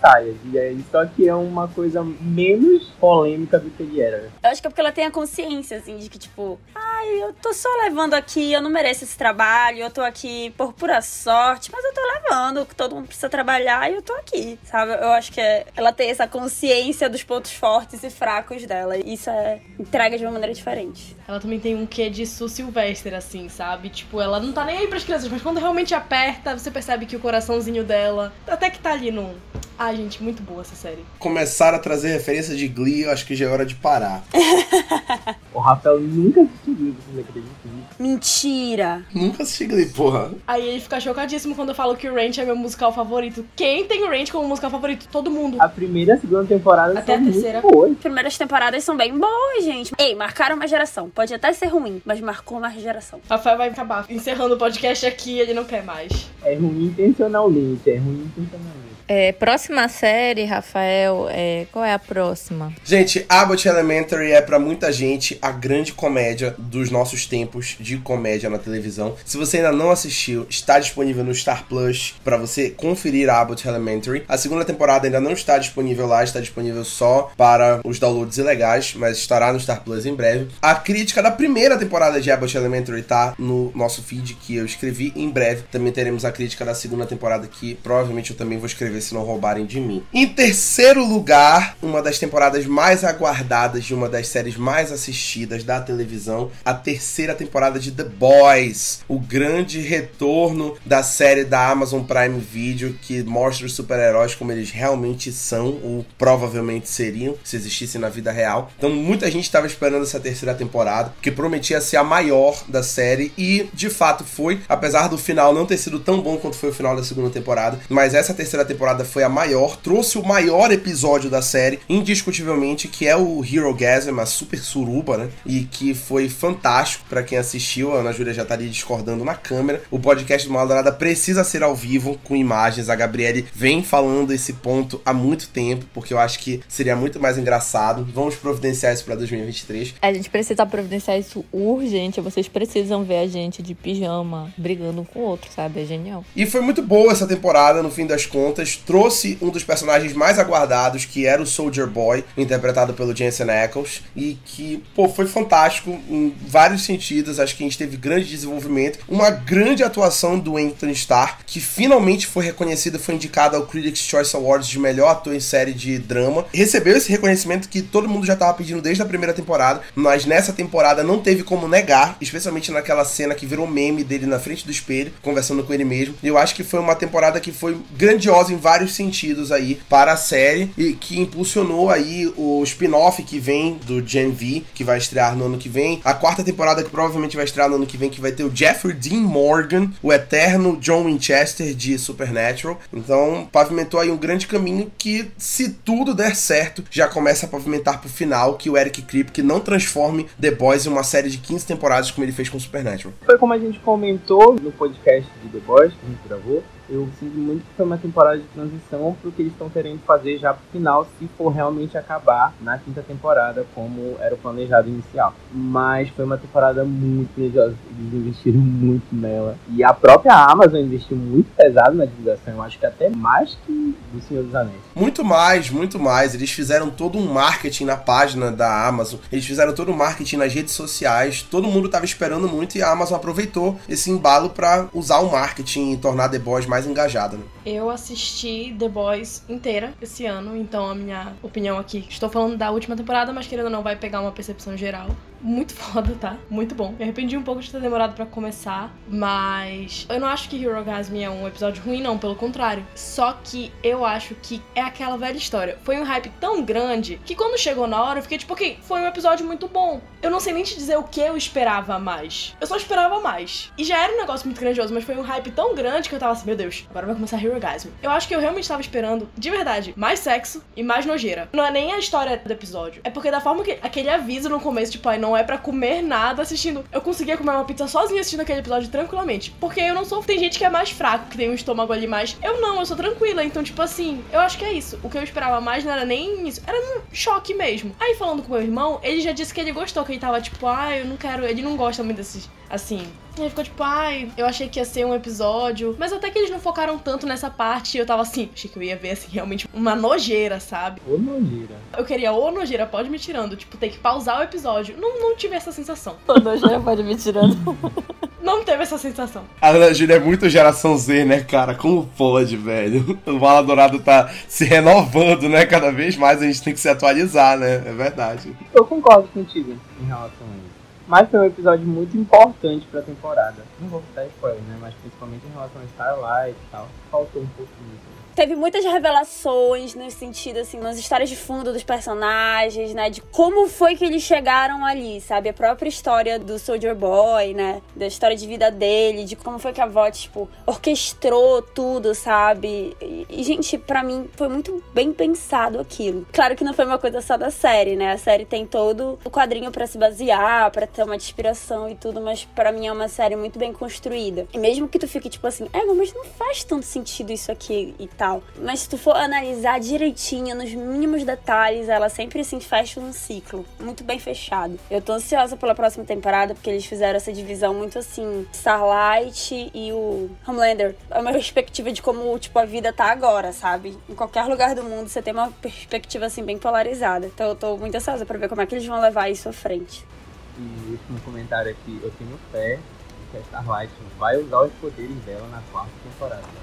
saias. E aí, só que é uma coisa menos polêmica do que ele era. Eu acho que é porque ela tem a consciência, assim, de que, tipo, ai, eu tô só levando aqui, eu não mereço esse trabalho, eu tô aqui por pura sorte, mas eu tô levando, todo mundo precisa trabalhar e eu tô aqui, sabe? Eu acho que é, ela tem essa consciência dos pontos fortes e fracos dela. E isso é entrega de uma maneira diferente. Ela também tem um quê de Su Sylvester, assim, sabe? Tipo, ela não tá nem aí pras crianças, mas quando realmente aperta, você percebe que o coraçãozinho dela até que tá ali no Ai, gente, muito boa essa série. Começaram a trazer referência de Glee, eu acho que já é hora de parar. (laughs) o Rafael nunca assistiu Glee, você acredita Mentira! Nunca assisti Glee, porra. Aí ele fica chocadíssimo quando eu falo que o Ranch é meu musical favorito. Quem tem o Ranch como musical favorito? Todo mundo. A primeira e a segunda temporada até são a terceira. Muito boas. As primeiras temporadas são bem boas, gente. Ei, marcaram uma geração. Pode até ser ruim, mas marcou uma geração. Rafael vai acabar encerrando o podcast aqui, ele não quer mais. É ruim intencionalmente, é ruim intencionalmente. É, próxima série, Rafael, é, qual é a próxima? Gente, Abbott Elementary é para muita gente a grande comédia dos nossos tempos de comédia na televisão. Se você ainda não assistiu, está disponível no Star Plus para você conferir Abbott Elementary. A segunda temporada ainda não está disponível lá, está disponível só para os downloads ilegais, mas estará no Star Plus em breve. A crítica da primeira temporada de Abbott Elementary tá no nosso feed que eu escrevi em breve. Também teremos a crítica da segunda temporada que provavelmente eu também vou escrever se não roubarem de mim. Em terceiro lugar, uma das temporadas mais aguardadas de uma das séries mais assistidas da televisão, a terceira temporada de The Boys, o grande retorno da série da Amazon Prime Video que mostra os super-heróis como eles realmente são ou provavelmente seriam se existissem na vida real. Então muita gente estava esperando essa terceira temporada, que prometia ser a maior da série e de fato foi, apesar do final não ter sido tão bom quanto foi o final da segunda temporada, mas essa terceira temporada temporada foi a maior, trouxe o maior episódio da série, indiscutivelmente, que é o Hero Gasm, a super suruba, né? E que foi fantástico para quem assistiu. A Ana Júlia já estaria discordando na câmera. O podcast do Maldourada precisa ser ao vivo, com imagens. A Gabriele vem falando esse ponto há muito tempo, porque eu acho que seria muito mais engraçado. Vamos providenciar isso para 2023. A gente precisa providenciar isso urgente. Vocês precisam ver a gente de pijama brigando um com o outro, sabe? É genial. E foi muito boa essa temporada, no fim das contas trouxe um dos personagens mais aguardados, que era o Soldier Boy, interpretado pelo Jensen Ackles, e que, pô, foi fantástico em vários sentidos. Acho que a gente teve grande desenvolvimento, uma grande atuação do Anthony Starr, que finalmente foi reconhecido, foi indicado ao Critics' Choice Awards de melhor ator em série de drama. Recebeu esse reconhecimento que todo mundo já estava pedindo desde a primeira temporada, mas nessa temporada não teve como negar, especialmente naquela cena que virou meme dele na frente do espelho, conversando com ele mesmo. Eu acho que foi uma temporada que foi grandiosa em vários sentidos aí para a série e que impulsionou aí o spin-off que vem do Gen V, que vai estrear no ano que vem, a quarta temporada que provavelmente vai estrear no ano que vem, que vai ter o Jeffrey Dean Morgan, o eterno John Winchester de Supernatural. Então, pavimentou aí um grande caminho que, se tudo der certo, já começa a pavimentar pro final que o Eric Kripke não transforme The Boys em uma série de 15 temporadas como ele fez com Supernatural. Foi como a gente comentou no podcast de The Boys, que a gente gravou, eu sinto muito que foi uma temporada de transição pro que eles estão querendo fazer já pro final, se for realmente acabar na quinta temporada, como era o planejado inicial. Mas foi uma temporada muito grandiosa, eles investiram muito nela. E a própria Amazon investiu muito pesado na divulgação, eu acho que até mais que do Senhor dos Anéis. Muito mais, muito mais. Eles fizeram todo um marketing na página da Amazon, eles fizeram todo um marketing nas redes sociais, todo mundo tava esperando muito e a Amazon aproveitou esse embalo para usar o marketing e tornar The Boys mais engajada. Né? Eu assisti The Boys inteira esse ano, então a minha opinião aqui. Estou falando da última temporada, mas querendo ou não, vai pegar uma percepção geral. Muito (laughs) foda, tá? Muito bom. Me arrependi um pouco de ter demorado para começar, mas eu não acho que Hero Gasm é um episódio ruim, não, pelo contrário. Só que eu acho que é aquela velha história. Foi um hype tão grande que quando chegou na hora eu fiquei tipo, ok, foi um episódio muito bom. Eu não sei nem te dizer o que eu esperava mais. Eu só esperava mais. E já era um negócio muito grandioso, mas foi um hype tão grande que eu tava assim, meu Deus, agora vai começar Hero Gasm. Eu acho que eu realmente tava esperando, de verdade, mais sexo e mais nojeira. Não é nem a história do episódio. É porque da forma que aquele aviso no começo, tipo, ai, não é para comer nada assistindo. Eu conseguia comer uma pizza sozinha assistindo aquele episódio tranquilamente. Porque eu não sou. Tem gente que é mais fraco, que tem um estômago ali mais. Eu não, eu sou tranquila. Então, tipo assim, eu acho que é isso. O que eu esperava mais não era nem isso. Era um choque mesmo. Aí, falando com meu irmão, ele já disse que ele gostou, que ele tava tipo, ah, eu não quero. Ele não gosta muito desses. Assim, e aí ficou tipo, ai, eu achei que ia ser um episódio. Mas até que eles não focaram tanto nessa parte, eu tava assim, achei que eu ia ver assim, realmente uma nojeira, sabe? Ô nojeira. Eu queria, ô nojeira, pode me tirando. Tipo, ter que pausar o episódio. Não, não tive essa sensação. Ô nojeira, pode me tirando. (laughs) não teve essa sensação. A Ana Júlia é muito geração Z, né, cara? Como pode, velho? O Bala Dourado tá se renovando, né? Cada vez mais a gente tem que se atualizar, né? É verdade. Eu concordo contigo em relação a isso. Mas foi um episódio muito importante pra temporada. Não vou dar spoiler, né? Mas principalmente em relação a Starlight e tal. Faltou um pouco disso teve muitas revelações nesse sentido, assim, nas histórias de fundo dos personagens, né? De como foi que eles chegaram ali, sabe? A própria história do Soldier Boy, né? Da história de vida dele, de como foi que a VOT, tipo, orquestrou tudo, sabe? E, e, gente, para mim foi muito bem pensado aquilo. Claro que não foi uma coisa só da série, né? A série tem todo o quadrinho para se basear, para ter uma inspiração e tudo, mas para mim é uma série muito bem construída. E mesmo que tu fique, tipo assim, é, mas não faz tanto sentido isso aqui e tal mas se tu for analisar direitinho, nos mínimos detalhes, ela sempre assim fecha um ciclo. Muito bem fechado. Eu tô ansiosa pela próxima temporada, porque eles fizeram essa divisão muito assim, Starlight e o Homelander. É uma perspectiva de como, tipo, a vida tá agora, sabe? Em qualquer lugar do mundo você tem uma perspectiva assim bem polarizada. Então eu tô muito ansiosa pra ver como é que eles vão levar isso à frente. E último comentário aqui, eu tenho fé que a Starlight vai usar os poderes dela na quarta temporada.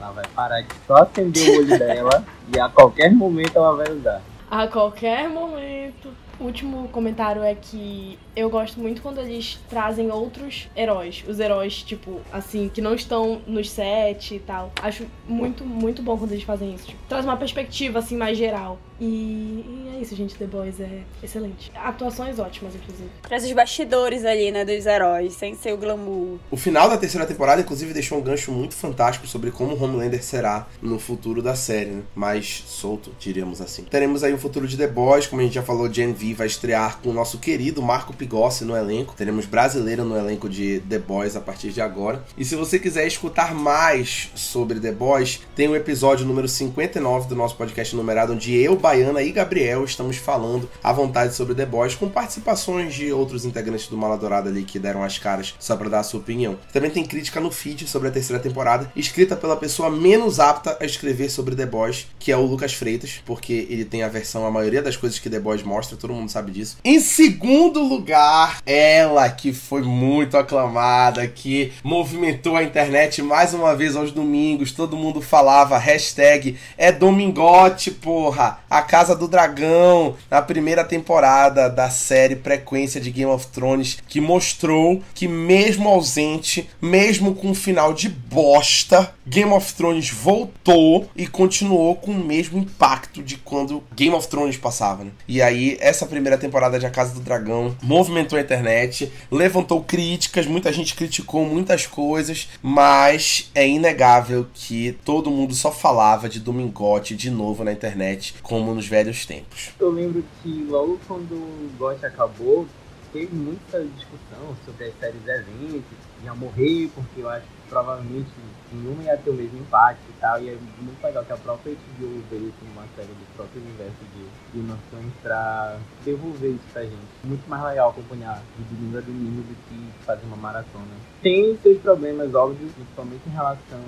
Ela vai parar de só acender o olho dela e a qualquer momento ela vai usar. A qualquer momento. O último comentário é que eu gosto muito quando eles trazem outros heróis. Os heróis, tipo, assim, que não estão nos set e tal. Acho muito, muito bom quando eles fazem isso. Tipo, traz uma perspectiva, assim, mais geral. E, e, é isso, gente. The Boys é excelente. Atuações ótimas, inclusive. Traz os bastidores ali, né, dos heróis, sem ser o glamour. O final da terceira temporada, inclusive, deixou um gancho muito fantástico sobre como o Homelander será no futuro da série, né? Mais solto, diríamos assim. Teremos aí o futuro de The Boys, como a gente já falou, Gen V vai estrear com o nosso querido Marco Pigossi no elenco. Teremos brasileiro no elenco de The Boys a partir de agora. E se você quiser escutar mais sobre The Boys, tem o episódio número 59 do nosso podcast numerado, onde eu, Baiana e Gabriel estamos falando à vontade sobre The Boys, com participações de outros integrantes do Maladourado ali que deram as caras só para dar a sua opinião. Também tem crítica no feed sobre a terceira temporada, escrita pela pessoa menos apta a escrever sobre The Boys, que é o Lucas Freitas, porque ele tem a versão, a maioria das coisas que The Boys mostra, todo mundo sabe disso. Em segundo lugar, ela que foi muito aclamada, que movimentou a internet mais uma vez aos domingos, todo mundo falava, hashtag é Domingote, porra, a Casa do Dragão, na primeira temporada da série Frequência de Game of Thrones, que mostrou que mesmo ausente, mesmo com um final de bosta, Game of Thrones voltou e continuou com o mesmo impacto de quando Game of Thrones passava, né? E aí, essa primeira temporada de A Casa do Dragão movimentou a internet, levantou críticas, muita gente criticou muitas coisas, mas é inegável que todo mundo só falava de Domingote de novo na internet, como nos velhos tempos. Eu lembro que logo quando o GOT acabou, teve muita discussão sobre as séries eventos, ia morrer, porque eu acho que provavelmente nenhuma ia ter o mesmo impacto e tal, e é muito legal que a própria HBO veio com uma série do próprio universo de Thrones pra devolver isso pra gente. Muito mais legal acompanhar de domingo a domingo do que fazer uma maratona. Tem seus problemas óbvios, principalmente em relação,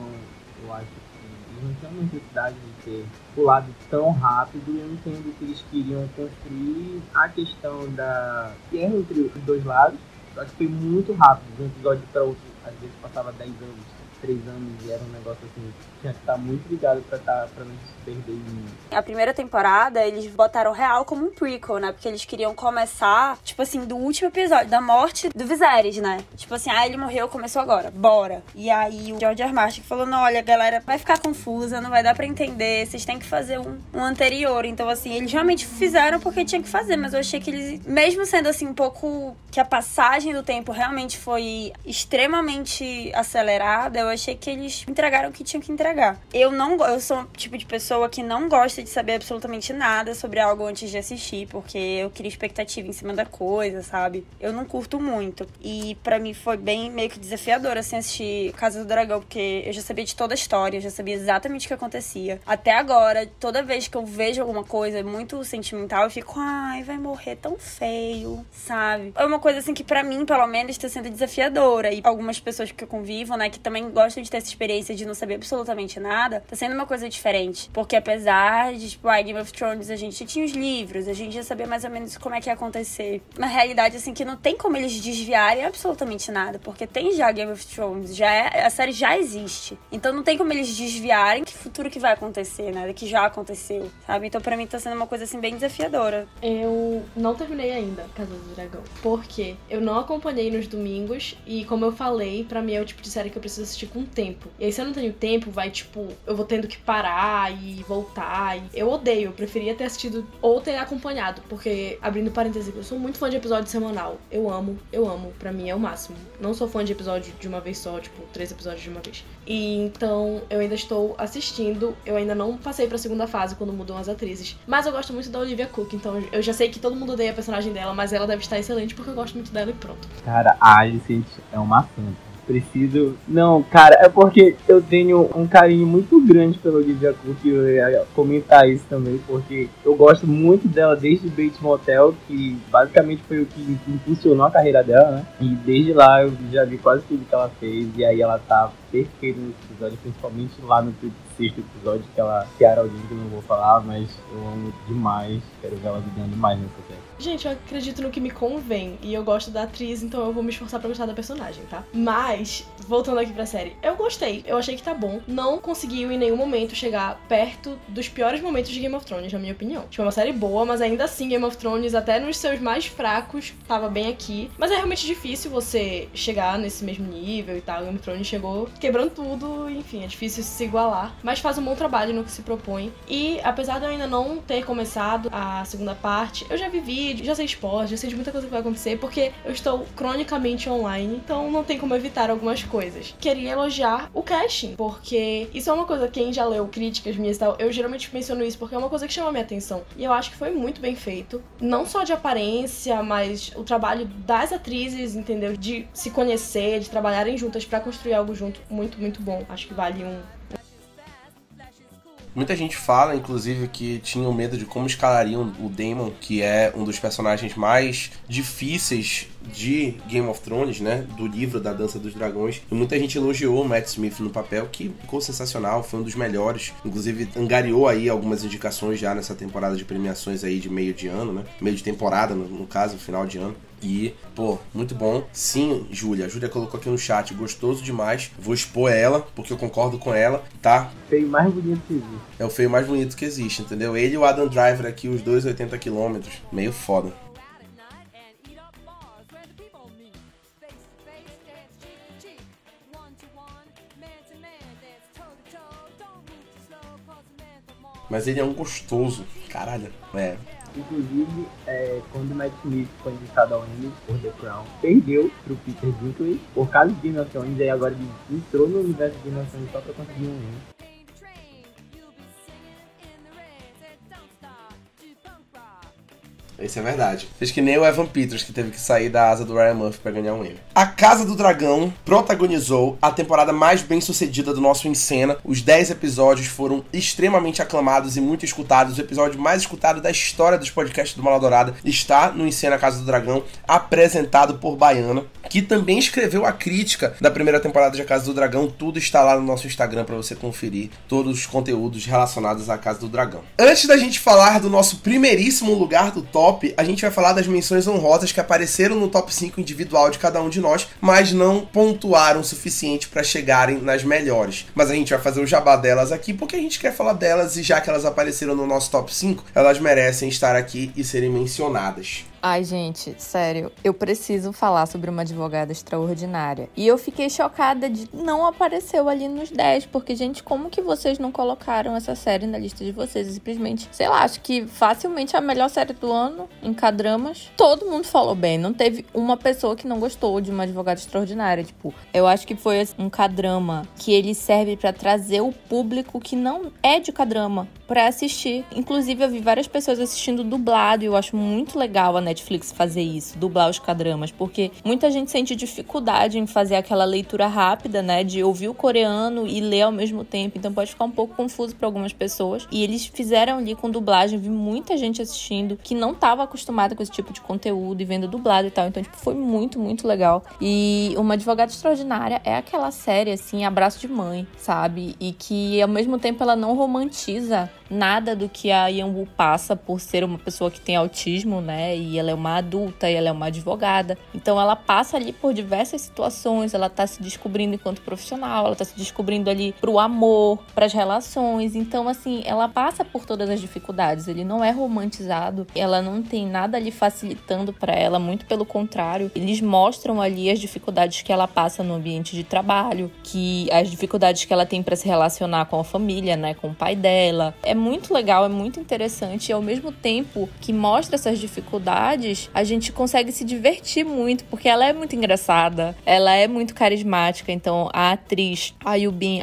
eu acho que não tinham necessidade de ter pulado tão rápido, eu entendo que eles queriam construir a questão da guerra entre os dois lados, só que foi muito rápido, de um episódio para outro, às vezes passava 10 anos, 3 anos e era um negócio assim, tinha que estar muito ligado pra, tá, pra não perder em. A primeira temporada, eles botaram real como um prequel, né? Porque eles queriam começar, tipo assim, do último episódio, da morte do Viserys, né? Tipo assim, ah, ele morreu, começou agora, bora. E aí o George R. Martin falou, não, olha, galera, vai ficar confusa, não vai dar pra entender, vocês têm que fazer um, um anterior. Então, assim, eles realmente fizeram porque tinha que fazer, mas eu achei que eles, mesmo sendo assim, um pouco que a passagem do tempo realmente foi extremamente acelerada, eu achei que eles entregaram o que tinham que entregar. Eu não, eu sou o tipo de pessoa que não gosta de saber absolutamente nada sobre algo antes de assistir, porque eu queria expectativa em cima da coisa, sabe? Eu não curto muito. E para mim foi bem meio que desafiador assim assistir Casa do Dragão, porque eu já sabia de toda a história, eu já sabia exatamente o que acontecia. Até agora, toda vez que eu vejo alguma coisa muito sentimental, eu fico, ai, vai morrer tão feio, sabe? É uma coisa assim que para mim, pelo menos, está sendo desafiadora. E algumas pessoas que eu convivo, né, que também gostam de ter essa experiência de não saber absolutamente nada, tá sendo uma coisa diferente. Porque apesar de, tipo, a Game of Thrones, a gente tinha os livros, a gente já sabia mais ou menos como é que ia acontecer. Na realidade, assim, que não tem como eles desviarem absolutamente nada, porque tem já Game of Thrones, já é, a série já existe. Então não tem como eles desviarem que futuro que vai acontecer, né? Que já aconteceu, sabe? Então pra mim tá sendo uma coisa, assim, bem desafiadora. Eu não terminei ainda Casa do Dragão, porque eu não acompanhei nos domingos e, como eu falei, pra mim é o tipo de série que eu preciso assistir com tempo. E aí, se eu não tenho tempo, vai tipo, eu vou tendo que parar e voltar. E eu odeio, eu preferia ter assistido ou ter acompanhado, porque, abrindo parênteses, eu sou muito fã de episódio semanal. Eu amo, eu amo, pra mim é o máximo. Não sou fã de episódio de uma vez só, tipo, três episódios de uma vez. E então eu ainda estou assistindo, eu ainda não passei pra segunda fase quando mudam as atrizes. Mas eu gosto muito da Olivia Cook, então eu já sei que todo mundo odeia a personagem dela, mas ela deve estar excelente porque eu gosto muito dela e pronto. Cara, a Alicent é uma santa. Preciso. Não, cara, é porque eu tenho um carinho muito grande pela Olivia Cook eu ia comentar isso também, porque eu gosto muito dela desde Bates Motel, que basicamente foi o que impulsionou a carreira dela, né? E desde lá eu já vi quase tudo que ela fez, e aí ela tá perfeita nesse episódio, principalmente lá no sexto episódio, que ela era alguém que eu não vou falar, mas eu amo demais, quero ver ela vivendo mais nessa série. Gente, eu acredito no que me convém. E eu gosto da atriz, então eu vou me esforçar pra gostar da personagem, tá? Mas, voltando aqui pra série, eu gostei. Eu achei que tá bom. Não conseguiu em nenhum momento chegar perto dos piores momentos de Game of Thrones, na minha opinião. Tipo, é uma série boa, mas ainda assim, Game of Thrones, até nos seus mais fracos, tava bem aqui. Mas é realmente difícil você chegar nesse mesmo nível e tal. Game of Thrones chegou quebrando tudo, enfim, é difícil se igualar. Mas faz um bom trabalho no que se propõe. E apesar de eu ainda não ter começado a segunda parte, eu já vi vídeo, já sei spoilers, já sei de muita coisa que vai acontecer, porque eu estou cronicamente online, então não tem como evitar algumas coisas. Queria elogiar o casting, porque isso é uma coisa, quem já leu críticas minhas e tal, eu geralmente menciono isso porque é uma coisa que chama minha atenção. E eu acho que foi muito bem feito, não só de aparência, mas o trabalho das atrizes, entendeu? De se conhecer, de trabalharem juntas para construir algo junto, muito, muito bom. Acho que vale um, Muita gente fala, inclusive, que tinham medo de como escalariam o Daemon, que é um dos personagens mais difíceis de Game of Thrones, né? Do livro da Dança dos Dragões. E muita gente elogiou o Matt Smith no papel, que ficou sensacional, foi um dos melhores. Inclusive, angariou aí algumas indicações já nessa temporada de premiações aí de meio de ano, né? Meio de temporada, no, no caso, final de ano. E, pô, muito bom. Sim, Júlia. A Júlia colocou aqui no chat, gostoso demais. Vou expor ela, porque eu concordo com ela, tá? Feio mais bonito que existe. É o feio mais bonito que existe, entendeu? Ele e o Adam Driver aqui, os dois 80 km. Meio foda. Mas ele é um gostoso. Caralho. É, Inclusive, é, quando o Matt Smith foi indicado ao Emmy por The Crown, perdeu pro Peter Dinklage por causa de Game of Thrones, e agora ele entrou no universo de Game of Thrones só pra conseguir um Emmy. Isso é verdade. Fez que nem o Evan Peters, que teve que sair da asa do Ryan Murphy pra ganhar um Emmy. A Casa do Dragão protagonizou a temporada mais bem sucedida do nosso Encena. Os 10 episódios foram extremamente aclamados e muito escutados. O episódio mais escutado da história dos podcasts do Maladourada está no Encena Casa do Dragão, apresentado por Baiana, que também escreveu a crítica da primeira temporada de A Casa do Dragão. Tudo está lá no nosso Instagram para você conferir todos os conteúdos relacionados à Casa do Dragão. Antes da gente falar do nosso primeiríssimo lugar do top, top, a gente vai falar das menções honrosas que apareceram no top 5 individual de cada um de nós, mas não pontuaram o suficiente para chegarem nas melhores. Mas a gente vai fazer o jabá delas aqui porque a gente quer falar delas e já que elas apareceram no nosso top 5, elas merecem estar aqui e serem mencionadas. Ai, gente, sério, eu preciso falar sobre uma advogada extraordinária. E eu fiquei chocada de não apareceu ali nos 10, porque, gente, como que vocês não colocaram essa série na lista de vocês? Simplesmente, sei lá, acho que facilmente a melhor série do ano em K-dramas. Todo mundo falou bem, não teve uma pessoa que não gostou de uma advogada extraordinária. Tipo, eu acho que foi um K-drama que ele serve para trazer o público que não é de K-drama para assistir. Inclusive, eu vi várias pessoas assistindo dublado e eu acho muito legal a Netflix fazer isso, dublar os cadramas, porque muita gente sente dificuldade em fazer aquela leitura rápida, né, de ouvir o coreano e ler ao mesmo tempo, então pode ficar um pouco confuso para algumas pessoas. E eles fizeram ali com dublagem, vi muita gente assistindo que não estava acostumada com esse tipo de conteúdo e vendo dublado e tal, então tipo foi muito, muito legal. E Uma Advogada Extraordinária é aquela série assim, abraço de mãe, sabe? E que ao mesmo tempo ela não romantiza nada do que a Yanwu passa por ser uma pessoa que tem autismo, né? E ela é uma adulta e ela é uma advogada. Então ela passa ali por diversas situações, ela tá se descobrindo enquanto profissional, ela tá se descobrindo ali pro amor, para as relações. Então assim, ela passa por todas as dificuldades. Ele não é romantizado, ela não tem nada ali facilitando para ela, muito pelo contrário. Eles mostram ali as dificuldades que ela passa no ambiente de trabalho, que as dificuldades que ela tem para se relacionar com a família, né, com o pai dela. É muito legal, é muito interessante e ao mesmo tempo que mostra essas dificuldades, a gente consegue se divertir muito, porque ela é muito engraçada, ela é muito carismática, então a atriz, a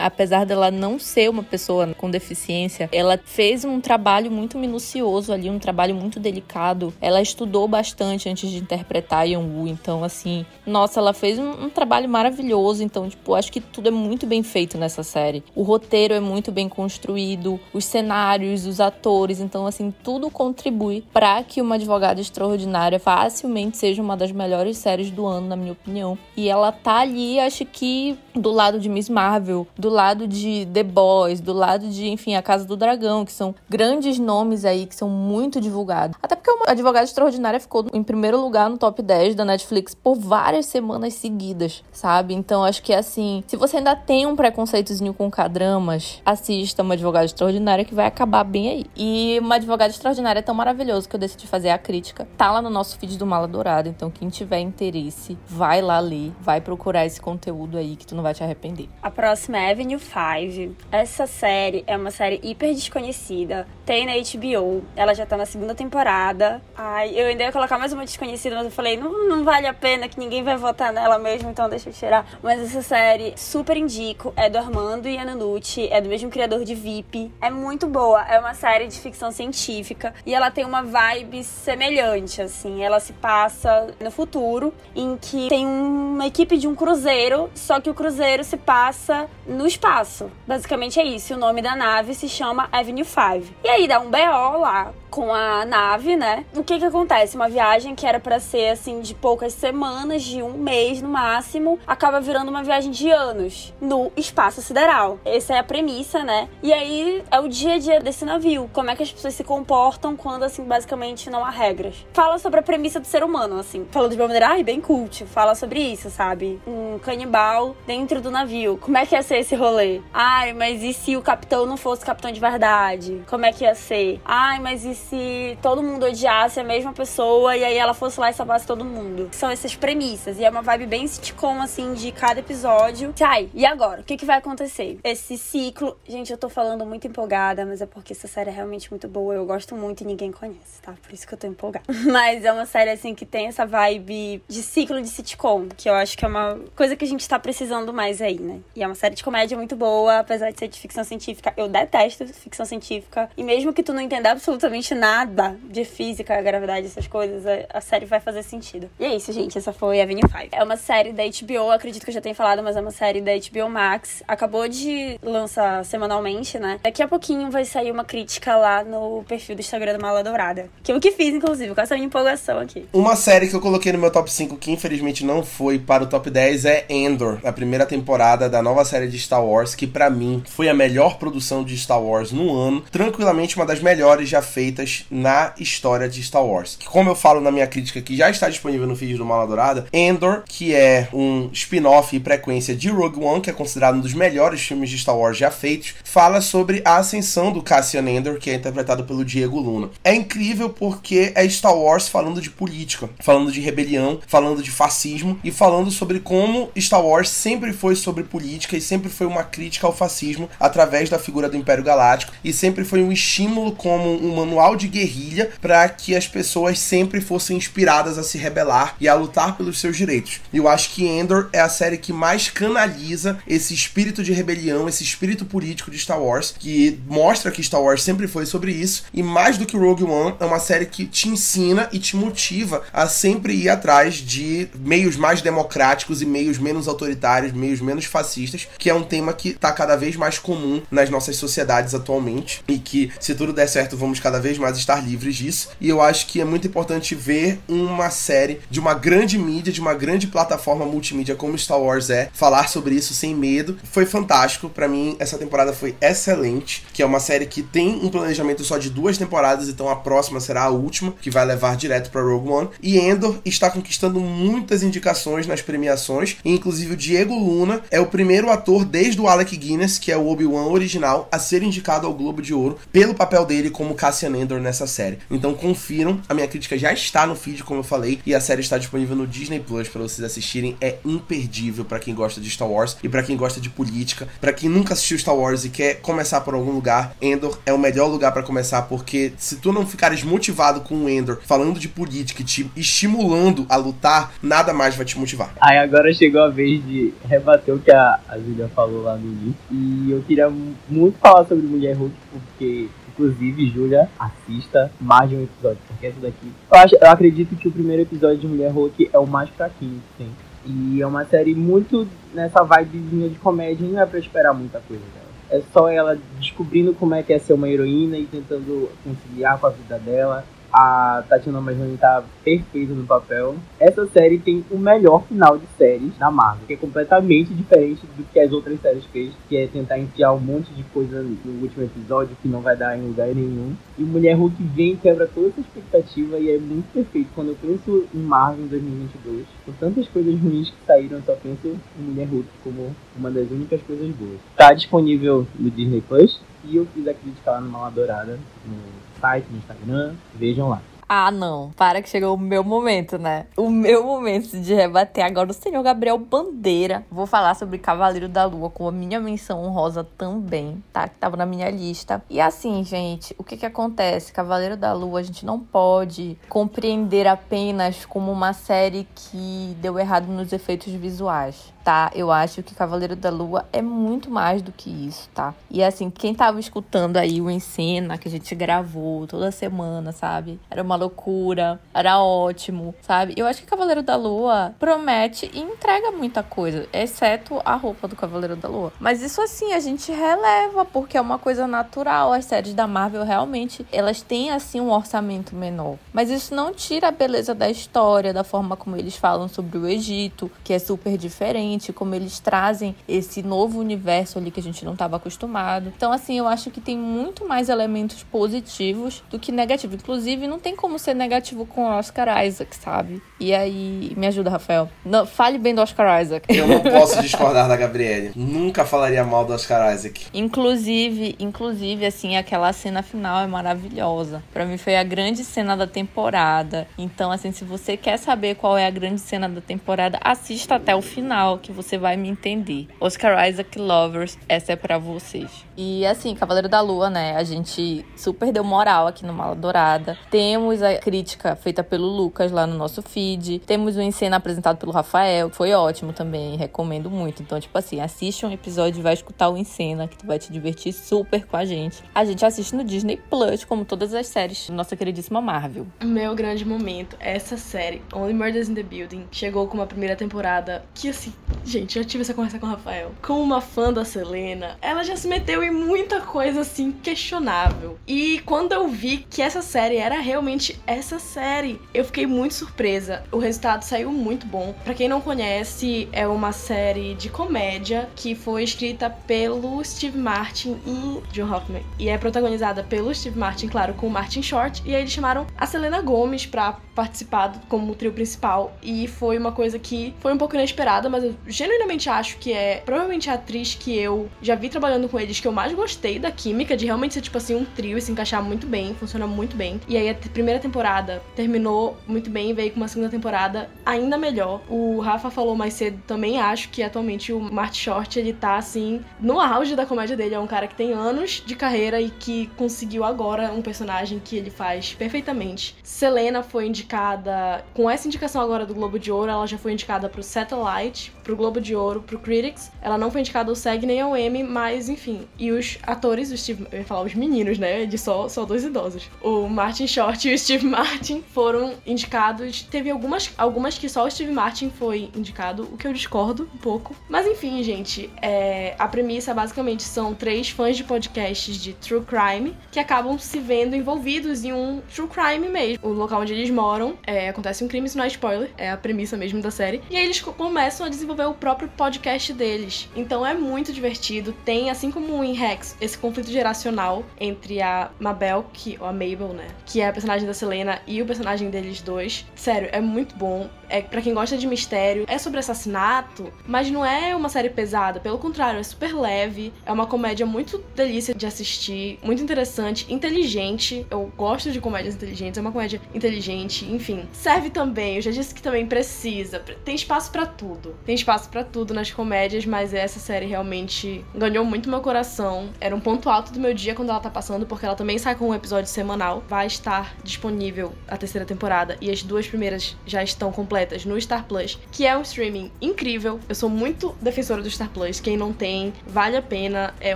apesar dela não ser uma pessoa com deficiência, ela fez um trabalho muito minucioso ali, um trabalho muito delicado. Ela estudou bastante antes de interpretar Yeon-woo, então assim, nossa, ela fez um, um trabalho maravilhoso, então tipo, acho que tudo é muito bem feito nessa série. O roteiro é muito bem construído, os cenários, os atores, então assim, tudo contribui para que uma advogada extraordinária facilmente seja uma das melhores séries do ano, na minha opinião. E ela tá ali, acho que do lado de Miss Marvel, do lado de The Boys, do lado de, enfim, A Casa do Dragão, que são grandes nomes aí que são muito divulgados. Até porque uma advogada extraordinária ficou em primeiro lugar no top 10 da Netflix por várias semanas seguidas, sabe? Então acho que assim, se você ainda tem um preconceitozinho com K-dramas, assista uma advogada extraordinária que vai acabar bem aí. E uma advogada extraordinária é tão maravilhoso que eu decidi fazer a crítica. Tá lá no nosso feed do Mala Dourada, então quem tiver interesse, vai lá ler, vai procurar esse conteúdo aí que tu não vai vai te arrepender. A próxima é Avenue 5. Essa série é uma série hiper desconhecida. Tem na HBO. Ela já tá na segunda temporada. Ai, eu ainda ia colocar mais uma desconhecida, mas eu falei, não, não vale a pena que ninguém vai votar nela mesmo, então deixa eu tirar. Mas essa série, super indico. É do Armando e Ananucci. É do mesmo criador de VIP. É muito boa. É uma série de ficção científica. E ela tem uma vibe semelhante, assim. Ela se passa no futuro, em que tem uma equipe de um cruzeiro, só que o cruzeiro se passa no espaço. Basicamente é isso. O nome da nave se chama Avenue 5. E aí dá um BO lá com a nave, né? O que que acontece? Uma viagem que era para ser assim de poucas semanas, de um mês no máximo, acaba virando uma viagem de anos no espaço sideral. Essa é a premissa, né? E aí é o dia a dia desse navio, como é que as pessoas se comportam quando assim basicamente não há regras. Fala sobre a premissa do ser humano, assim, falando de uma maneira ai, bem cult, fala sobre isso, sabe? Um canibal dentro do navio. Como é que ia ser esse rolê? Ai, mas e se o capitão não fosse capitão de verdade? Como é que ia ser? Ai, mas e se todo mundo odiasse a mesma pessoa e aí ela fosse lá e salvasse todo mundo. São essas premissas. E é uma vibe bem sitcom, assim, de cada episódio. Ai, e agora? O que, que vai acontecer? Esse ciclo. Gente, eu tô falando muito empolgada, mas é porque essa série é realmente muito boa. Eu gosto muito e ninguém conhece, tá? Por isso que eu tô empolgada. (laughs) Mas é uma série, assim, que tem essa vibe de ciclo de sitcom, que eu acho que é uma coisa que a gente tá precisando mais aí, né? E é uma série de comédia muito boa, apesar de ser de ficção científica. Eu detesto ficção científica. E mesmo que tu não entenda absolutamente nada de física, gravidade, essas coisas, a série vai fazer sentido. E é isso, gente. Essa foi Avenue 5. É uma série da HBO, acredito que eu já tenha falado, mas é uma série da HBO Max. Acabou de lançar semanalmente, né? Daqui a pouquinho vai sair uma crítica lá no perfil do Instagram da Mala Dourada. Que eu que fiz, inclusive, com essa minha empolgação aqui. Uma série que eu coloquei no meu top 5, que infelizmente não foi para o top 10, é Endor, a primeira temporada da nova série de Star Wars, que para mim foi a melhor produção de Star Wars no ano. Tranquilamente uma das melhores já feitas na história de Star Wars. Que, como eu falo na minha crítica, que já está disponível no feed do Mala Dourada, Endor, que é um spin-off e frequência de Rogue One, que é considerado um dos melhores filmes de Star Wars já feitos, fala sobre a ascensão do Cassian Endor, que é interpretado pelo Diego Luna. É incrível porque é Star Wars falando de política, falando de rebelião, falando de fascismo e falando sobre como Star Wars sempre foi sobre política e sempre foi uma crítica ao fascismo através da figura do Império Galáctico e sempre foi um estímulo como um manual de guerrilha para que as pessoas sempre fossem inspiradas a se rebelar e a lutar pelos seus direitos. E eu acho que Endor é a série que mais canaliza esse espírito de rebelião, esse espírito político de Star Wars, que mostra que Star Wars sempre foi sobre isso, e mais do que Rogue One, é uma série que te ensina e te motiva a sempre ir atrás de meios mais democráticos e meios menos autoritários, meios menos fascistas, que é um tema que está cada vez mais comum nas nossas sociedades atualmente e que, se tudo der certo, vamos cada vez mais estar livres disso. E eu acho que é muito importante ver uma série de uma grande mídia, de uma grande plataforma multimídia como Star Wars é, falar sobre isso sem medo. Foi fantástico. para mim, essa temporada foi excelente. Que é uma série que tem um planejamento só de duas temporadas, então a próxima será a última, que vai levar direto para Rogue One. E Endor está conquistando muitas indicações nas premiações, inclusive o Diego Luna é o primeiro ator desde o Alec Guinness, que é o Obi-Wan original, a ser indicado ao Globo de Ouro pelo papel dele como Cassian Endor nessa série. Então confiram, a minha crítica já está no feed, como eu falei, e a série está disponível no Disney Plus para vocês assistirem. É imperdível para quem gosta de Star Wars e para quem gosta de política. Para quem nunca assistiu Star Wars e quer começar por algum lugar, Endor é o melhor lugar para começar, porque se tu não ficares motivado com o Endor falando de política e te estimulando a lutar, nada mais vai te motivar. Aí agora chegou a vez de rebater o que a, a Julia falou lá no início. E eu queria muito falar sobre Mulher Hulk, porque Inclusive, Julia, assista mais de um episódio, porque essa daqui. Eu, acho, eu acredito que o primeiro episódio de Mulher Hulk é o mais fraquinho que tem. E é uma série muito nessa vibezinha de comédia, não é pra esperar muita coisa dela. É só ela descobrindo como é que é ser uma heroína e tentando conciliar com a vida dela a Tatiana Maslany tá perfeita no papel. Essa série tem o melhor final de séries da Marvel, que é completamente diferente do que as outras séries fez, que é tentar enfiar um monte de coisa no último episódio que não vai dar em lugar nenhum. E Mulher Hulk vem quebra toda essa expectativa e é muito perfeito. Quando eu penso em Marvel em 2022, com tantas coisas ruins que saíram, eu só penso em Mulher Hulk como uma das únicas coisas boas. Tá disponível no Disney Plus e eu fiz a crítica lá no Dourada, no site, no Instagram, vejam lá. Ah, não. Para que chegou o meu momento, né? O meu momento de rebater agora o senhor Gabriel Bandeira. Vou falar sobre Cavaleiro da Lua com a minha menção honrosa também, tá? Que tava na minha lista. E assim, gente, o que que acontece? Cavaleiro da Lua, a gente não pode compreender apenas como uma série que deu errado nos efeitos visuais tá? Eu acho que Cavaleiro da Lua é muito mais do que isso, tá? E assim, quem tava escutando aí o Encena que a gente gravou toda semana, sabe? Era uma loucura, era ótimo, sabe? Eu acho que Cavaleiro da Lua promete e entrega muita coisa, exceto a roupa do Cavaleiro da Lua. Mas isso assim, a gente releva porque é uma coisa natural. As séries da Marvel realmente, elas têm assim um orçamento menor. Mas isso não tira a beleza da história, da forma como eles falam sobre o Egito, que é super diferente como eles trazem esse novo universo ali que a gente não estava acostumado. Então, assim, eu acho que tem muito mais elementos positivos do que negativos. Inclusive, não tem como ser negativo com Oscar Isaac, sabe? E aí, me ajuda, Rafael. Não, fale bem do Oscar Isaac. Eu não posso discordar da Gabriele. Nunca falaria mal do Oscar Isaac. Inclusive, inclusive, assim, aquela cena final é maravilhosa. Para mim foi a grande cena da temporada. Então, assim, se você quer saber qual é a grande cena da temporada, assista até o final, que você vai me entender. Oscar Isaac Lovers, essa é para vocês. E assim, Cavaleiro da Lua, né? A gente super deu moral aqui no Mala Dourada. Temos a crítica feita pelo Lucas lá no nosso feed. Temos o ensino apresentado pelo Rafael, que foi ótimo também, recomendo muito. Então, tipo assim, assiste um episódio e vai escutar o Encena, que tu vai te divertir super com a gente. A gente assiste no Disney Plus, como todas as séries da nossa queridíssima Marvel. Meu grande momento, essa série, Only Murders in the Building, chegou com uma primeira temporada que, assim, gente, eu tive essa conversa com o Rafael. Como uma fã da Selena, ela já se meteu em muita coisa, assim, questionável. E quando eu vi que essa série era realmente essa série, eu fiquei muito surpresa. O resultado saiu muito bom. Para quem não conhece, é uma série de comédia que foi escrita pelo Steve Martin e John Hoffman. E é protagonizada pelo Steve Martin, claro, com o Martin Short. E aí eles chamaram a Selena Gomez pra participar como trio principal. E foi uma coisa que foi um pouco inesperada, mas eu genuinamente acho que é provavelmente a atriz que eu já vi trabalhando com eles que eu mais gostei da química, de realmente ser tipo assim um trio e se encaixar muito bem, funciona muito bem. E aí a primeira temporada terminou muito bem e veio com uma segunda temporada ainda melhor. O Rafa falou mais cedo, também acho que atualmente o Martin Short ele tá assim no auge da comédia dele, é um cara que tem anos de carreira e que conseguiu agora um personagem que ele faz perfeitamente. Selena foi indicada com essa indicação agora do Globo de Ouro, ela já foi indicada pro Satellite, pro Globo de Ouro, pro Critics. Ela não foi indicada ao SEG nem ao Emmy, mas enfim. E os atores, o Steve, eu ia falar os meninos, né? De só, só dois idosos. O Martin Short (laughs) e o Steve Martin foram indicados. Teve algumas, algumas que só o Steve Martin foi indicado, o que eu discordo um pouco. Mas enfim, gente, é, a premissa basicamente são três fãs de podcasts de true crime que acabam se vendo envolvidos em um true crime mesmo. O local onde eles moram é, acontece um crime, isso não é spoiler, é a premissa mesmo da série. E aí eles começam a desenvolver o próprio podcast deles. Então é muito divertido. Tem, assim como em Rex, esse conflito geracional entre a Mabel, que, ou a Mabel, né? Que é a personagem da Selena, e o personagem deles dois. Sério, é muito bom. É para quem gosta de mistério. É sobre assassinato, mas não é uma série pesada. Pelo contrário, é super leve. É uma comédia muito delícia de assistir, muito interessante, inteligente. Eu gosto de comédias inteligentes. É uma comédia inteligente, enfim. Serve também, eu já disse que também precisa. Tem espaço para tudo. Tem espaço para tudo nas comédias, mas essa série realmente ganhou muito meu coração. Era um ponto alto do meu dia quando ela tá passando, porque ela também sai com um episódio semanal. Vai estar disponível a terceira temporada e as duas primeiras já estão completas no Star Plus, que é um streaming incrível. Eu sou muito defensora do Star Plus. Quem não tem, vale a pena. É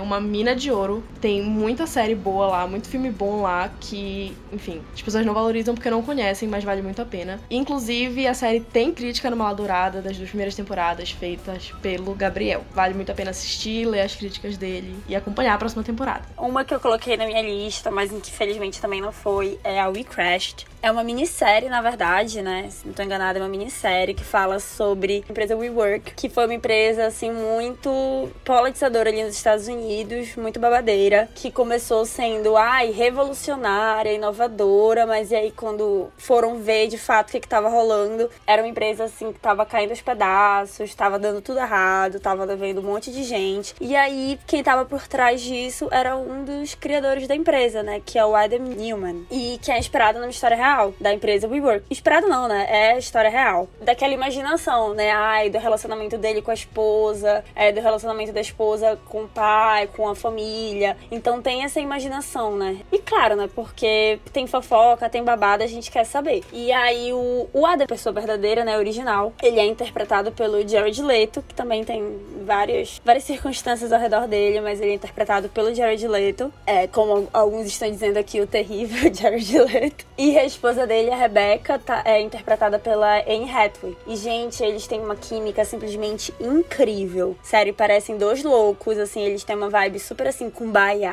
uma mina de ouro. Tem muita série boa lá, muito filme bom lá que, enfim, as pessoas não valorizam porque não conhecem, mas vale muito a pena. Inclusive, a série tem crítica no Mala Dourada das duas primeiras temporadas feitas pelo Gabriel. Vale muito a pena assistir, ler as críticas dele e acompanhar a próxima temporada. Uma que eu coloquei na minha lista, mas infelizmente também não foi, é a We Crashed. É uma minissérie, na verdade, né? Se não tô enganada, é uma minissérie que fala sobre a empresa WeWork, que foi uma empresa, assim, muito politizadora ali nos Estados Unidos, muito babadeira, que começou sendo, ai, revolucionária, inovadora, mas e aí quando foram ver de fato o que, que tava rolando, era uma empresa, assim, que tava caindo aos pedaços, tava dando tudo errado, tava devendo um monte de gente. E aí, quem tava por trás disso era um dos criadores da empresa, né? Que é o Adam Newman. E quem é inspirado numa história real da empresa WeWork. Inspirado não, né? É história real. Daquela imaginação, né? Ai, do relacionamento dele com a esposa, é, do relacionamento da esposa com o pai, com a família. Então tem essa imaginação, né? E claro, né? Porque tem fofoca, tem babada, a gente quer saber. E aí o, o Adam, pessoa verdadeira, né? Original, ele é interpretado pelo Jared Leto, que também tem várias, várias circunstâncias ao redor dele, mas ele é interpretado pelo Jared Leto. É, como alguns estão dizendo aqui, o terrível (laughs) Jared Leto. E a esposa dele, a Rebecca, tá, é interpretada pela Anne Hathaway. E, gente, eles têm uma química simplesmente incrível. Sério, parecem dois loucos, assim, eles têm uma vibe super assim, com baia,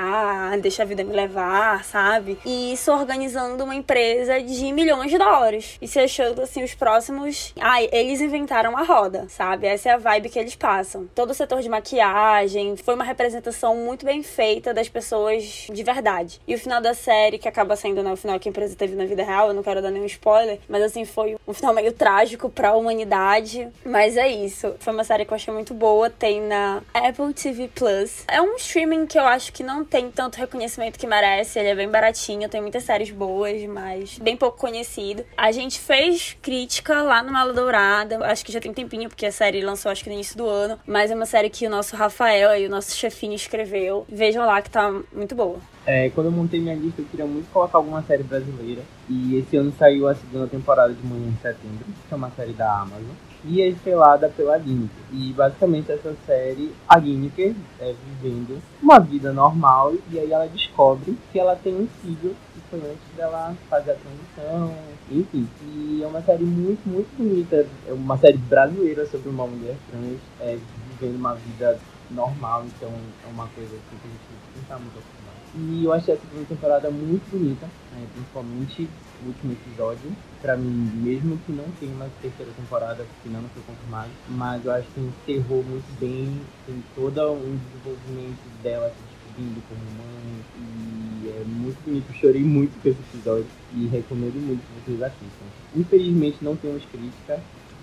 deixa a vida me levar, sabe? E isso organizando uma empresa de milhões de dólares. E se achando, assim, os próximos. Ai, eles inventaram a roda, sabe? Essa é a vibe que eles passam. Todo o setor de maquiagem foi uma representação muito bem feita das pessoas de verdade. E o final da série, que acaba sendo, né, o final que a empresa teve na vida real, eu não quero dar nenhum spoiler, mas assim, foi um final meio trágico pra humanidade. Mas é isso. Foi uma série que eu achei muito boa. Tem na Apple TV Plus. É um streaming que eu acho que não tem tanto reconhecimento que merece. Ele é bem baratinho, tem muitas séries boas, mas bem pouco conhecido. A gente fez crítica lá no Mala Dourada. Acho que já tem tempinho, porque a série lançou acho que no início do ano. Mas é uma série que o nosso Rafael aí, o nosso chefinho, escreveu. Vejam lá que tá muito boa. É, quando eu montei minha lista, eu queria muito colocar alguma série brasileira. E esse ano saiu a segunda temporada de Manhã em Setembro, que é uma série da Amazon. E é estrelada pela Lineker. E basicamente essa série, a Lineker é vivendo uma vida normal e aí ela descobre que ela tem um filho que foi antes dela fazer a transição, enfim. E é uma série muito, muito bonita. É uma série brasileira sobre uma mulher trans é, vivendo uma vida normal, então é uma coisa assim, que a gente não está muito acostumado. E eu achei essa segunda temporada muito bonita, né, principalmente o último episódio. Pra mim, mesmo que não tenha uma terceira temporada, porque não foi confirmado, mas eu acho que encerrou muito bem, tem todo um desenvolvimento dela se descobrindo como mãe, e é muito bonito. Chorei muito com esse episódio e recomendo muito que vocês assistam. Infelizmente não temos crítica,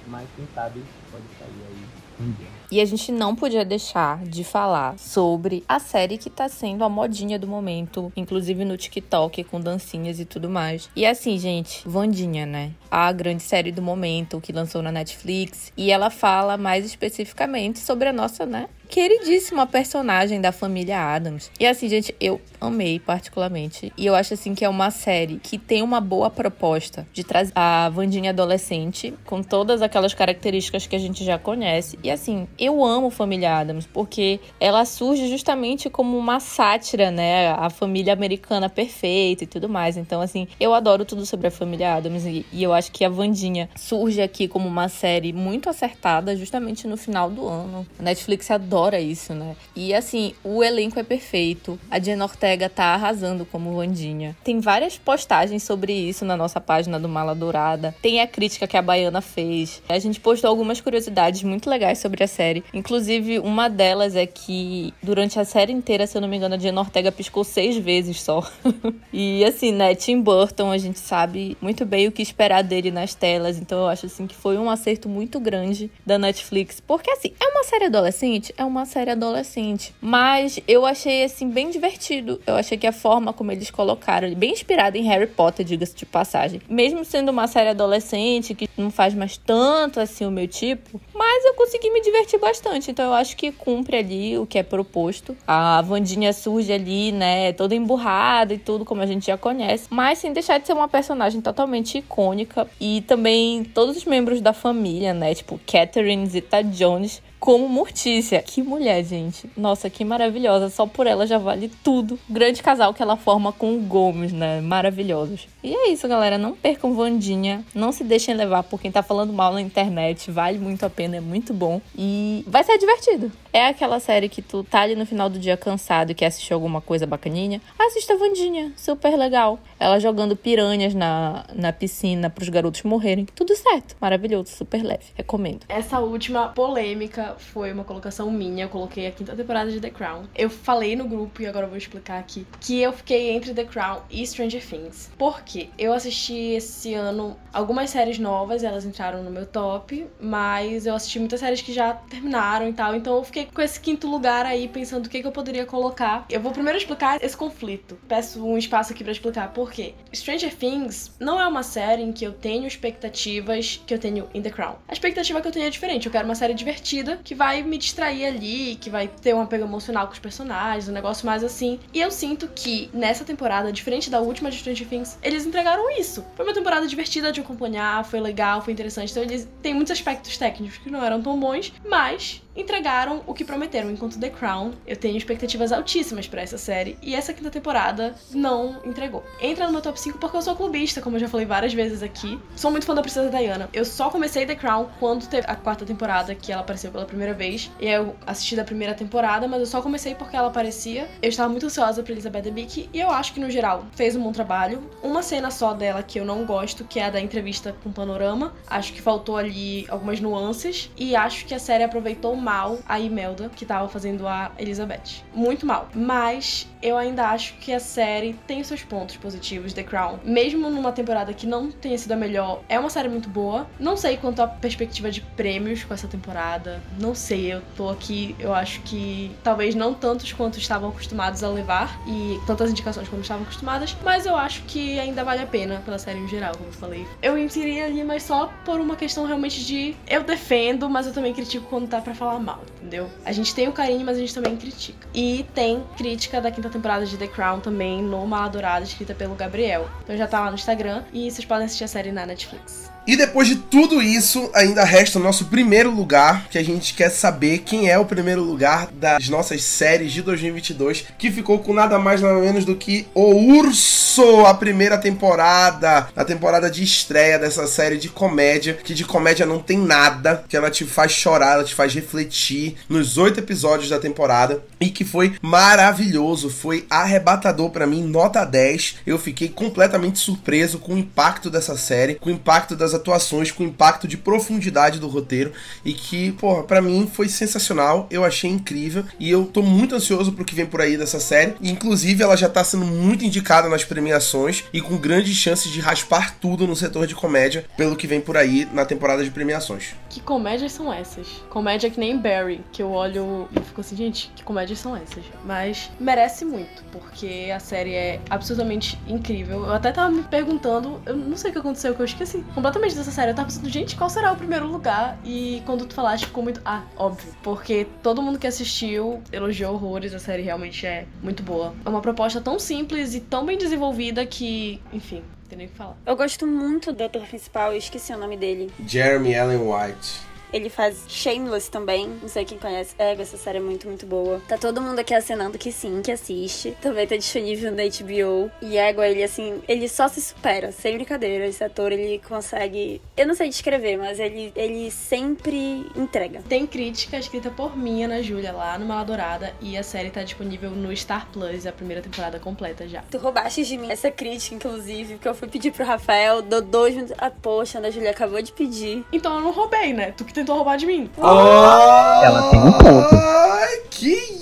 mas quem sabe pode sair aí um dia. E a gente não podia deixar de falar sobre a série que tá sendo a modinha do momento, inclusive no TikTok, com dancinhas e tudo mais. E assim, gente, Vandinha, né? A grande série do momento que lançou na Netflix. E ela fala mais especificamente sobre a nossa, né? Queridíssima personagem da família Adams. E assim, gente, eu amei particularmente. E eu acho assim que é uma série que tem uma boa proposta de trazer a Vandinha adolescente com todas aquelas características que a gente já conhece. E assim, eu amo Família Adams, porque ela surge justamente como uma sátira, né? A família americana perfeita e tudo mais. Então, assim, eu adoro tudo sobre a família Adams e, e eu acho que a Vandinha surge aqui como uma série muito acertada justamente no final do ano. A Netflix adora isso, né? E assim, o elenco é perfeito. A Jen Ortega tá arrasando como Vandinha. Tem várias postagens sobre isso na nossa página do Mala Dourada. Tem a crítica que a Baiana fez. A gente postou algumas curiosidades muito legais sobre a série. Inclusive, uma delas é que durante a série inteira, se eu não me engano, a Jenna Ortega piscou seis vezes só. (laughs) e assim, né, Tim Burton, a gente sabe muito bem o que esperar dele nas telas. Então eu acho assim que foi um acerto muito grande da Netflix. Porque assim, é uma série adolescente? É uma série adolescente. Mas eu achei assim bem divertido. Eu achei que a forma como eles colocaram, bem inspirada em Harry Potter, diga-se de passagem. Mesmo sendo uma série adolescente, que não faz mais tanto assim o meu tipo, mas eu consegui me divertir bastante. Então eu acho que cumpre ali o que é proposto. A Vandinha surge ali, né, toda emburrada e tudo, como a gente já conhece, mas sem deixar de ser uma personagem totalmente icônica. E também todos os membros da família, né, tipo Catherine Zeta Jones, como Mortícia. Que mulher, gente. Nossa, que maravilhosa. Só por ela já vale tudo. Grande casal que ela forma com o Gomes, né? Maravilhosos. E é isso, galera. Não percam Vandinha. Não se deixem levar por quem tá falando mal na internet. Vale muito a pena, é muito bom. E vai ser divertido. É aquela série que tu tá ali no final do dia cansado e quer assistir alguma coisa bacaninha. Assista Vandinha. Super legal. Ela jogando piranhas na, na piscina pros garotos morrerem. Tudo certo. Maravilhoso. Super leve. Recomendo. Essa última polêmica foi uma colocação minha. Eu coloquei a quinta temporada de The Crown. Eu falei no grupo, e agora eu vou explicar aqui, que eu fiquei entre The Crown e Stranger Things. Por quê? Eu assisti esse ano algumas séries novas, elas entraram no meu top, mas eu assisti muitas séries que já terminaram e tal, então eu fiquei com esse quinto lugar aí, pensando o que, que eu poderia colocar. Eu vou primeiro explicar esse conflito. Peço um espaço aqui para explicar por quê. Stranger Things não é uma série em que eu tenho expectativas que eu tenho em The Crown. A expectativa que eu tenho é diferente. Eu quero uma série divertida que vai me distrair ali, que vai ter um apego emocional com os personagens, um negócio mais assim. E eu sinto que nessa temporada, diferente da última de Stranger Things, eles entregaram isso. Foi uma temporada divertida de acompanhar, foi legal, foi interessante. Então têm muitos aspectos técnicos que não eram tão bons, mas entregaram o que prometeram. Enquanto The Crown, eu tenho expectativas altíssimas para essa série e essa quinta temporada não entregou. Entra no meu top 5 porque eu sou clubista, como eu já falei várias vezes aqui. Sou muito fã da Princesa Diana. Eu só comecei The Crown quando teve a quarta temporada que ela apareceu pela primeira vez. E eu assisti da primeira temporada, mas eu só comecei porque ela aparecia. Eu estava muito ansiosa pra Elizabeth Debicki e eu acho que no geral fez um bom trabalho. Uma cena só dela que eu não gosto, que é a da entrevista com Panorama. Acho que faltou ali algumas nuances e acho que a série aproveitou mal a Imelda, que tava fazendo a Elizabeth. Muito mal. Mas eu ainda acho que a série tem seus pontos positivos, The Crown. Mesmo numa temporada que não tenha sido a melhor, é uma série muito boa. Não sei quanto à perspectiva de prêmios com essa temporada. Não sei, eu tô aqui, eu acho que talvez não tantos quanto estavam acostumados a levar e tantas indicações como estavam acostumadas, mas eu acho que ainda vale a pena pela série em geral, como eu falei. Eu inseri ali, mas só por uma questão realmente de eu defendo, mas eu também critico quando tá para falar mal, entendeu? A gente tem o carinho, mas a gente também critica. E tem crítica da quinta temporada de The Crown também no Maladourada, escrita pelo Gabriel. Então já tá lá no Instagram e vocês podem assistir a série na Netflix. E depois de tudo isso, ainda resta o nosso primeiro lugar, que a gente quer saber quem é o primeiro lugar das nossas séries de 2022, que ficou com nada mais nada menos do que O Urso, a primeira temporada, a temporada de estreia dessa série de comédia, que de comédia não tem nada, que ela te faz chorar, ela te faz refletir nos oito episódios da temporada e que foi maravilhoso, foi arrebatador para mim, nota 10. Eu fiquei completamente surpreso com o impacto dessa série, com o impacto das atuações com impacto de profundidade do roteiro e que, porra, para mim foi sensacional, eu achei incrível e eu tô muito ansioso pro que vem por aí dessa série. Inclusive, ela já tá sendo muito indicada nas premiações e com grandes chances de raspar tudo no setor de comédia pelo que vem por aí na temporada de premiações. Que comédias são essas? Comédia que nem Barry, que eu olho e fico assim, gente, que comédias são essas? Mas merece muito, porque a série é absolutamente incrível. Eu até tava me perguntando, eu não sei o que aconteceu, que eu esqueci completamente dessa série. Eu tava pensando, gente, qual será o primeiro lugar? E quando tu falaste, ficou muito. Ah, óbvio. Porque todo mundo que assistiu elogiou horrores, a série realmente é muito boa. É uma proposta tão simples e tão bem desenvolvida que, enfim, tem nem o que falar. Eu gosto muito do ator principal, eu esqueci o nome dele. Jeremy Allen White. Ele faz Shameless também. Não sei quem conhece. É, essa série é muito, muito boa. Tá todo mundo aqui acenando que sim, que assiste. Também tá disponível na HBO. E Égua, ele assim, ele só se supera. Sem brincadeira. Esse ator, ele consegue. Eu não sei descrever, mas ele, ele sempre entrega. Tem crítica escrita por mim, Ana Júlia, lá no Maladourada. E a série tá disponível no Star Plus, a primeira temporada completa já. Tu roubaste de mim essa crítica, inclusive, porque eu fui pedir pro Rafael, dou dois minutos. Ah, poxa, a Ana Júlia acabou de pedir. Então eu não roubei, né? Tu que tentou roubar de mim. Ela tem um ponto. Ai, que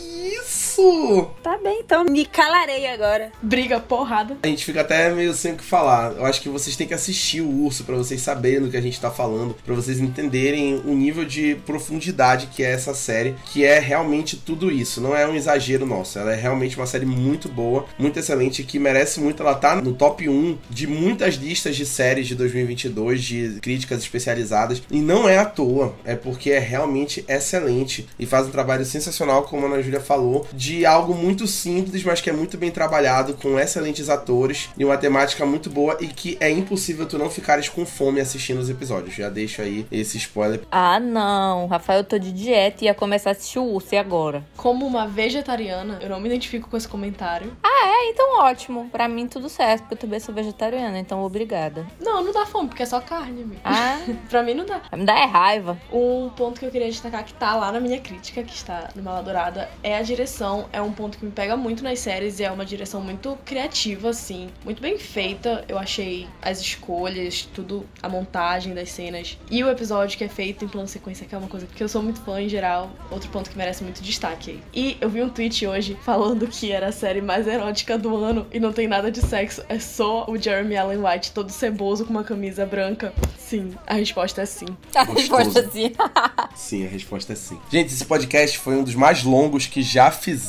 isso! Tá bem, então me calarei agora. Briga, porrada. A gente fica até meio sem o que falar. Eu acho que vocês têm que assistir o Urso para vocês saberem do que a gente tá falando, para vocês entenderem o nível de profundidade que é essa série, que é realmente tudo isso. Não é um exagero nosso. Ela é realmente uma série muito boa, muito excelente, que merece muito. Ela tá no top 1 de muitas listas de séries de 2022, de críticas especializadas. E não é à toa, é porque é realmente excelente e faz um trabalho sensacional, como a Ana Júlia falou, de algo muito simples, mas que é muito bem trabalhado, com excelentes atores e uma temática muito boa e que é impossível tu não ficares com fome assistindo os episódios. Já deixo aí esse spoiler. Ah, não. Rafael, eu tô de dieta e ia começar a assistir o Urso e agora. Como uma vegetariana, eu não me identifico com esse comentário. É, então ótimo. Pra mim tudo certo, porque eu também sou vegetariana, então obrigada. Não, não dá fome, porque é só carne, amigo. Ah, (laughs) pra mim não dá. me dar é raiva. Um ponto que eu queria destacar que tá lá na minha crítica, que está no Mala Dourada, é a direção. É um ponto que me pega muito nas séries e é uma direção muito criativa, assim. Muito bem feita. Eu achei as escolhas, tudo, a montagem das cenas. E o episódio que é feito em plano sequência, que é uma coisa que eu sou muito fã em geral. Outro ponto que merece muito destaque aí. E eu vi um tweet hoje falando que era a série mais erótica do ano e não tem nada de sexo. É só o Jeremy Allen White todo ceboso com uma camisa branca. Sim, a resposta é sim. A resposta é sim. (laughs) Sim, a resposta é sim. Gente, esse podcast foi um dos mais longos que já fizemos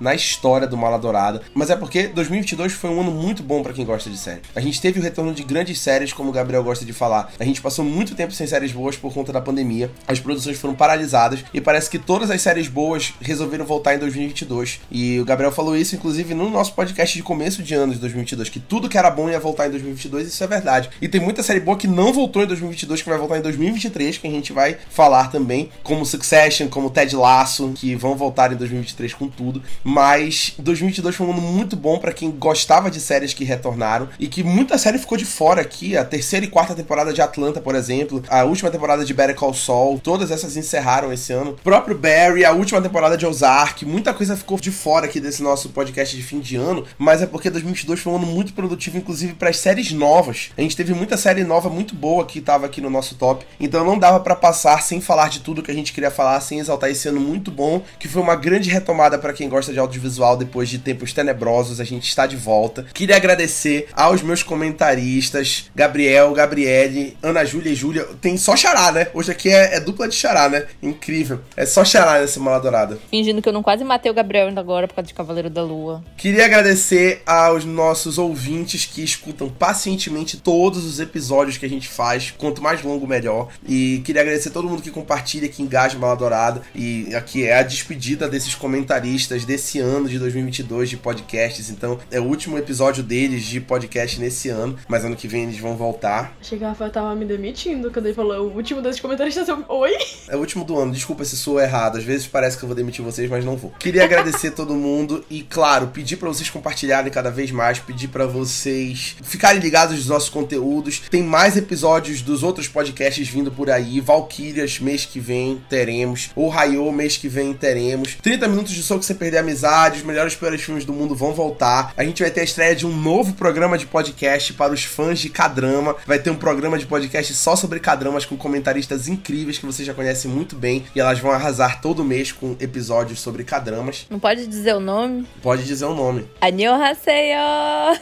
na história do Mala Dourada. Mas é porque 2022 foi um ano muito bom pra quem gosta de série. A gente teve o retorno de grandes séries, como o Gabriel gosta de falar. A gente passou muito tempo sem séries boas por conta da pandemia. As produções foram paralisadas e parece que todas as séries boas resolveram voltar em 2022. E o Gabriel falou isso, inclusive, no nosso podcast de começo de ano de 2022, que tudo que era bom ia voltar em 2022. Isso é verdade. E tem muita série boa que não voltou em 2022, que vai voltar em 2023, que a gente vai falar também, como Succession, como Ted Lasso, que vão voltar em 2023 com tudo. Mas 2022 foi um ano muito bom pra quem gostava de séries que retornaram e que muita série ficou de fora aqui. A terceira e quarta temporada de Atlanta, por exemplo, a última temporada de Better Call Saul, todas essas encerraram esse ano. O próprio Barry, a última temporada de Ozark, muita coisa ficou de fora aqui desse nosso podcast de fim de ano, mas é porque 2022 foi um ano muito produtivo, inclusive para as séries novas. A gente teve muita série nova muito boa que tava aqui no nosso top, então não dava pra passar sem falar de tudo que a gente queria falar, sem exaltar esse ano muito bom, que foi uma grande retomada pra quem gosta de audiovisual depois de tempos tenebrosos. A gente está de volta. Queria agradecer aos meus comentaristas, Gabriel, Gabriele, Ana Júlia e Júlia. Tem só xará, né? Hoje aqui é, é dupla de xará, né? Incrível. É só xará nessa mala dourada. Fingindo que eu não quase matei o Gabriel ainda agora por causa de Cavaleiro da Lua. Queria agradecer aos nossos ouvintes que escutam pacientemente todos os episódios que a gente faz. Quanto mais longo, melhor. E queria agradecer a todo mundo que compartilha, que engaja Mala Dourada. E aqui é a despedida desses comentaristas desse ano de 2022 de podcasts. Então, é o último episódio deles de podcast nesse ano. Mas ano que vem eles vão voltar. Achei que o Rafael tava me demitindo quando ele falou o último desses comentaristas. Eu... Oi? É o último do ano, desculpa se sou errado. Às vezes parece que eu vou demitir vocês, mas não vou. Queria agradecer todo mundo e, claro, pedir pra vocês compartilharem cada vez mais, pedir pra vocês ficarem ligados nos nossos conteúdos. Tem mais episódios dos outros podcasts vindo por aí. Valkyrias, mês que vem teremos. O Raio, mês que vem teremos. 30 minutos de soco sem perder a amizade. Os melhores e piores filmes do mundo vão voltar. A gente vai ter a estreia de um novo programa de podcast para os fãs de Cadrama. Vai ter um programa de podcast só sobre Cadramas com comentaristas incríveis que vocês já conhecem muito bem. E elas vão arrasar todo mês com episódios sobre Cadramas. Não pode dizer o nome? Pode dizer o nome. Annyeonghaseyo!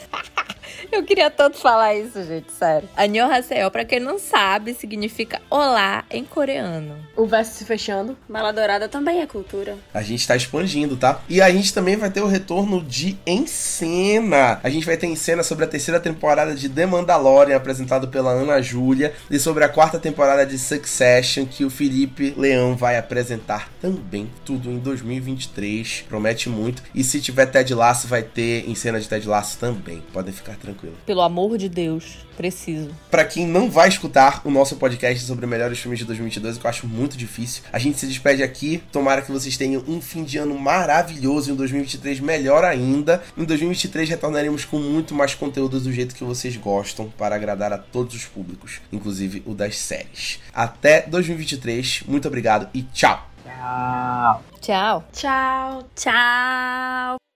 (laughs) Eu queria tanto falar isso, gente, sério. Annyeonghaseyo, pra quem não sabe, significa olá em coreano. O verso se fechando. Mala Dourada também é cultura. A gente tá expandindo, tá? E a gente também vai ter o retorno de Em Cena. A gente vai ter em cena sobre a terceira temporada de The Mandalorian, apresentado pela Ana Júlia, e sobre a quarta temporada de Succession, que o Felipe Leão vai apresentar também. Tudo em 2023. Promete muito. E se tiver Ted Lasso, vai ter em cena de Ted Lasso também. Podem ficar tranquilos. Pelo amor de Deus, preciso. Pra quem não vai escutar o nosso podcast sobre melhores filmes de 2022, que eu acho muito difícil, a gente se despede aqui. Tomara que vocês tenham um fim de ano maravilhoso. Em 2023, melhor ainda. Em 2023, retornaremos com muito mais conteúdo do jeito que vocês gostam, para agradar a todos os públicos, inclusive o das séries. Até 2023, muito obrigado e tchau! Tchau. Tchau. Tchau. Tchau!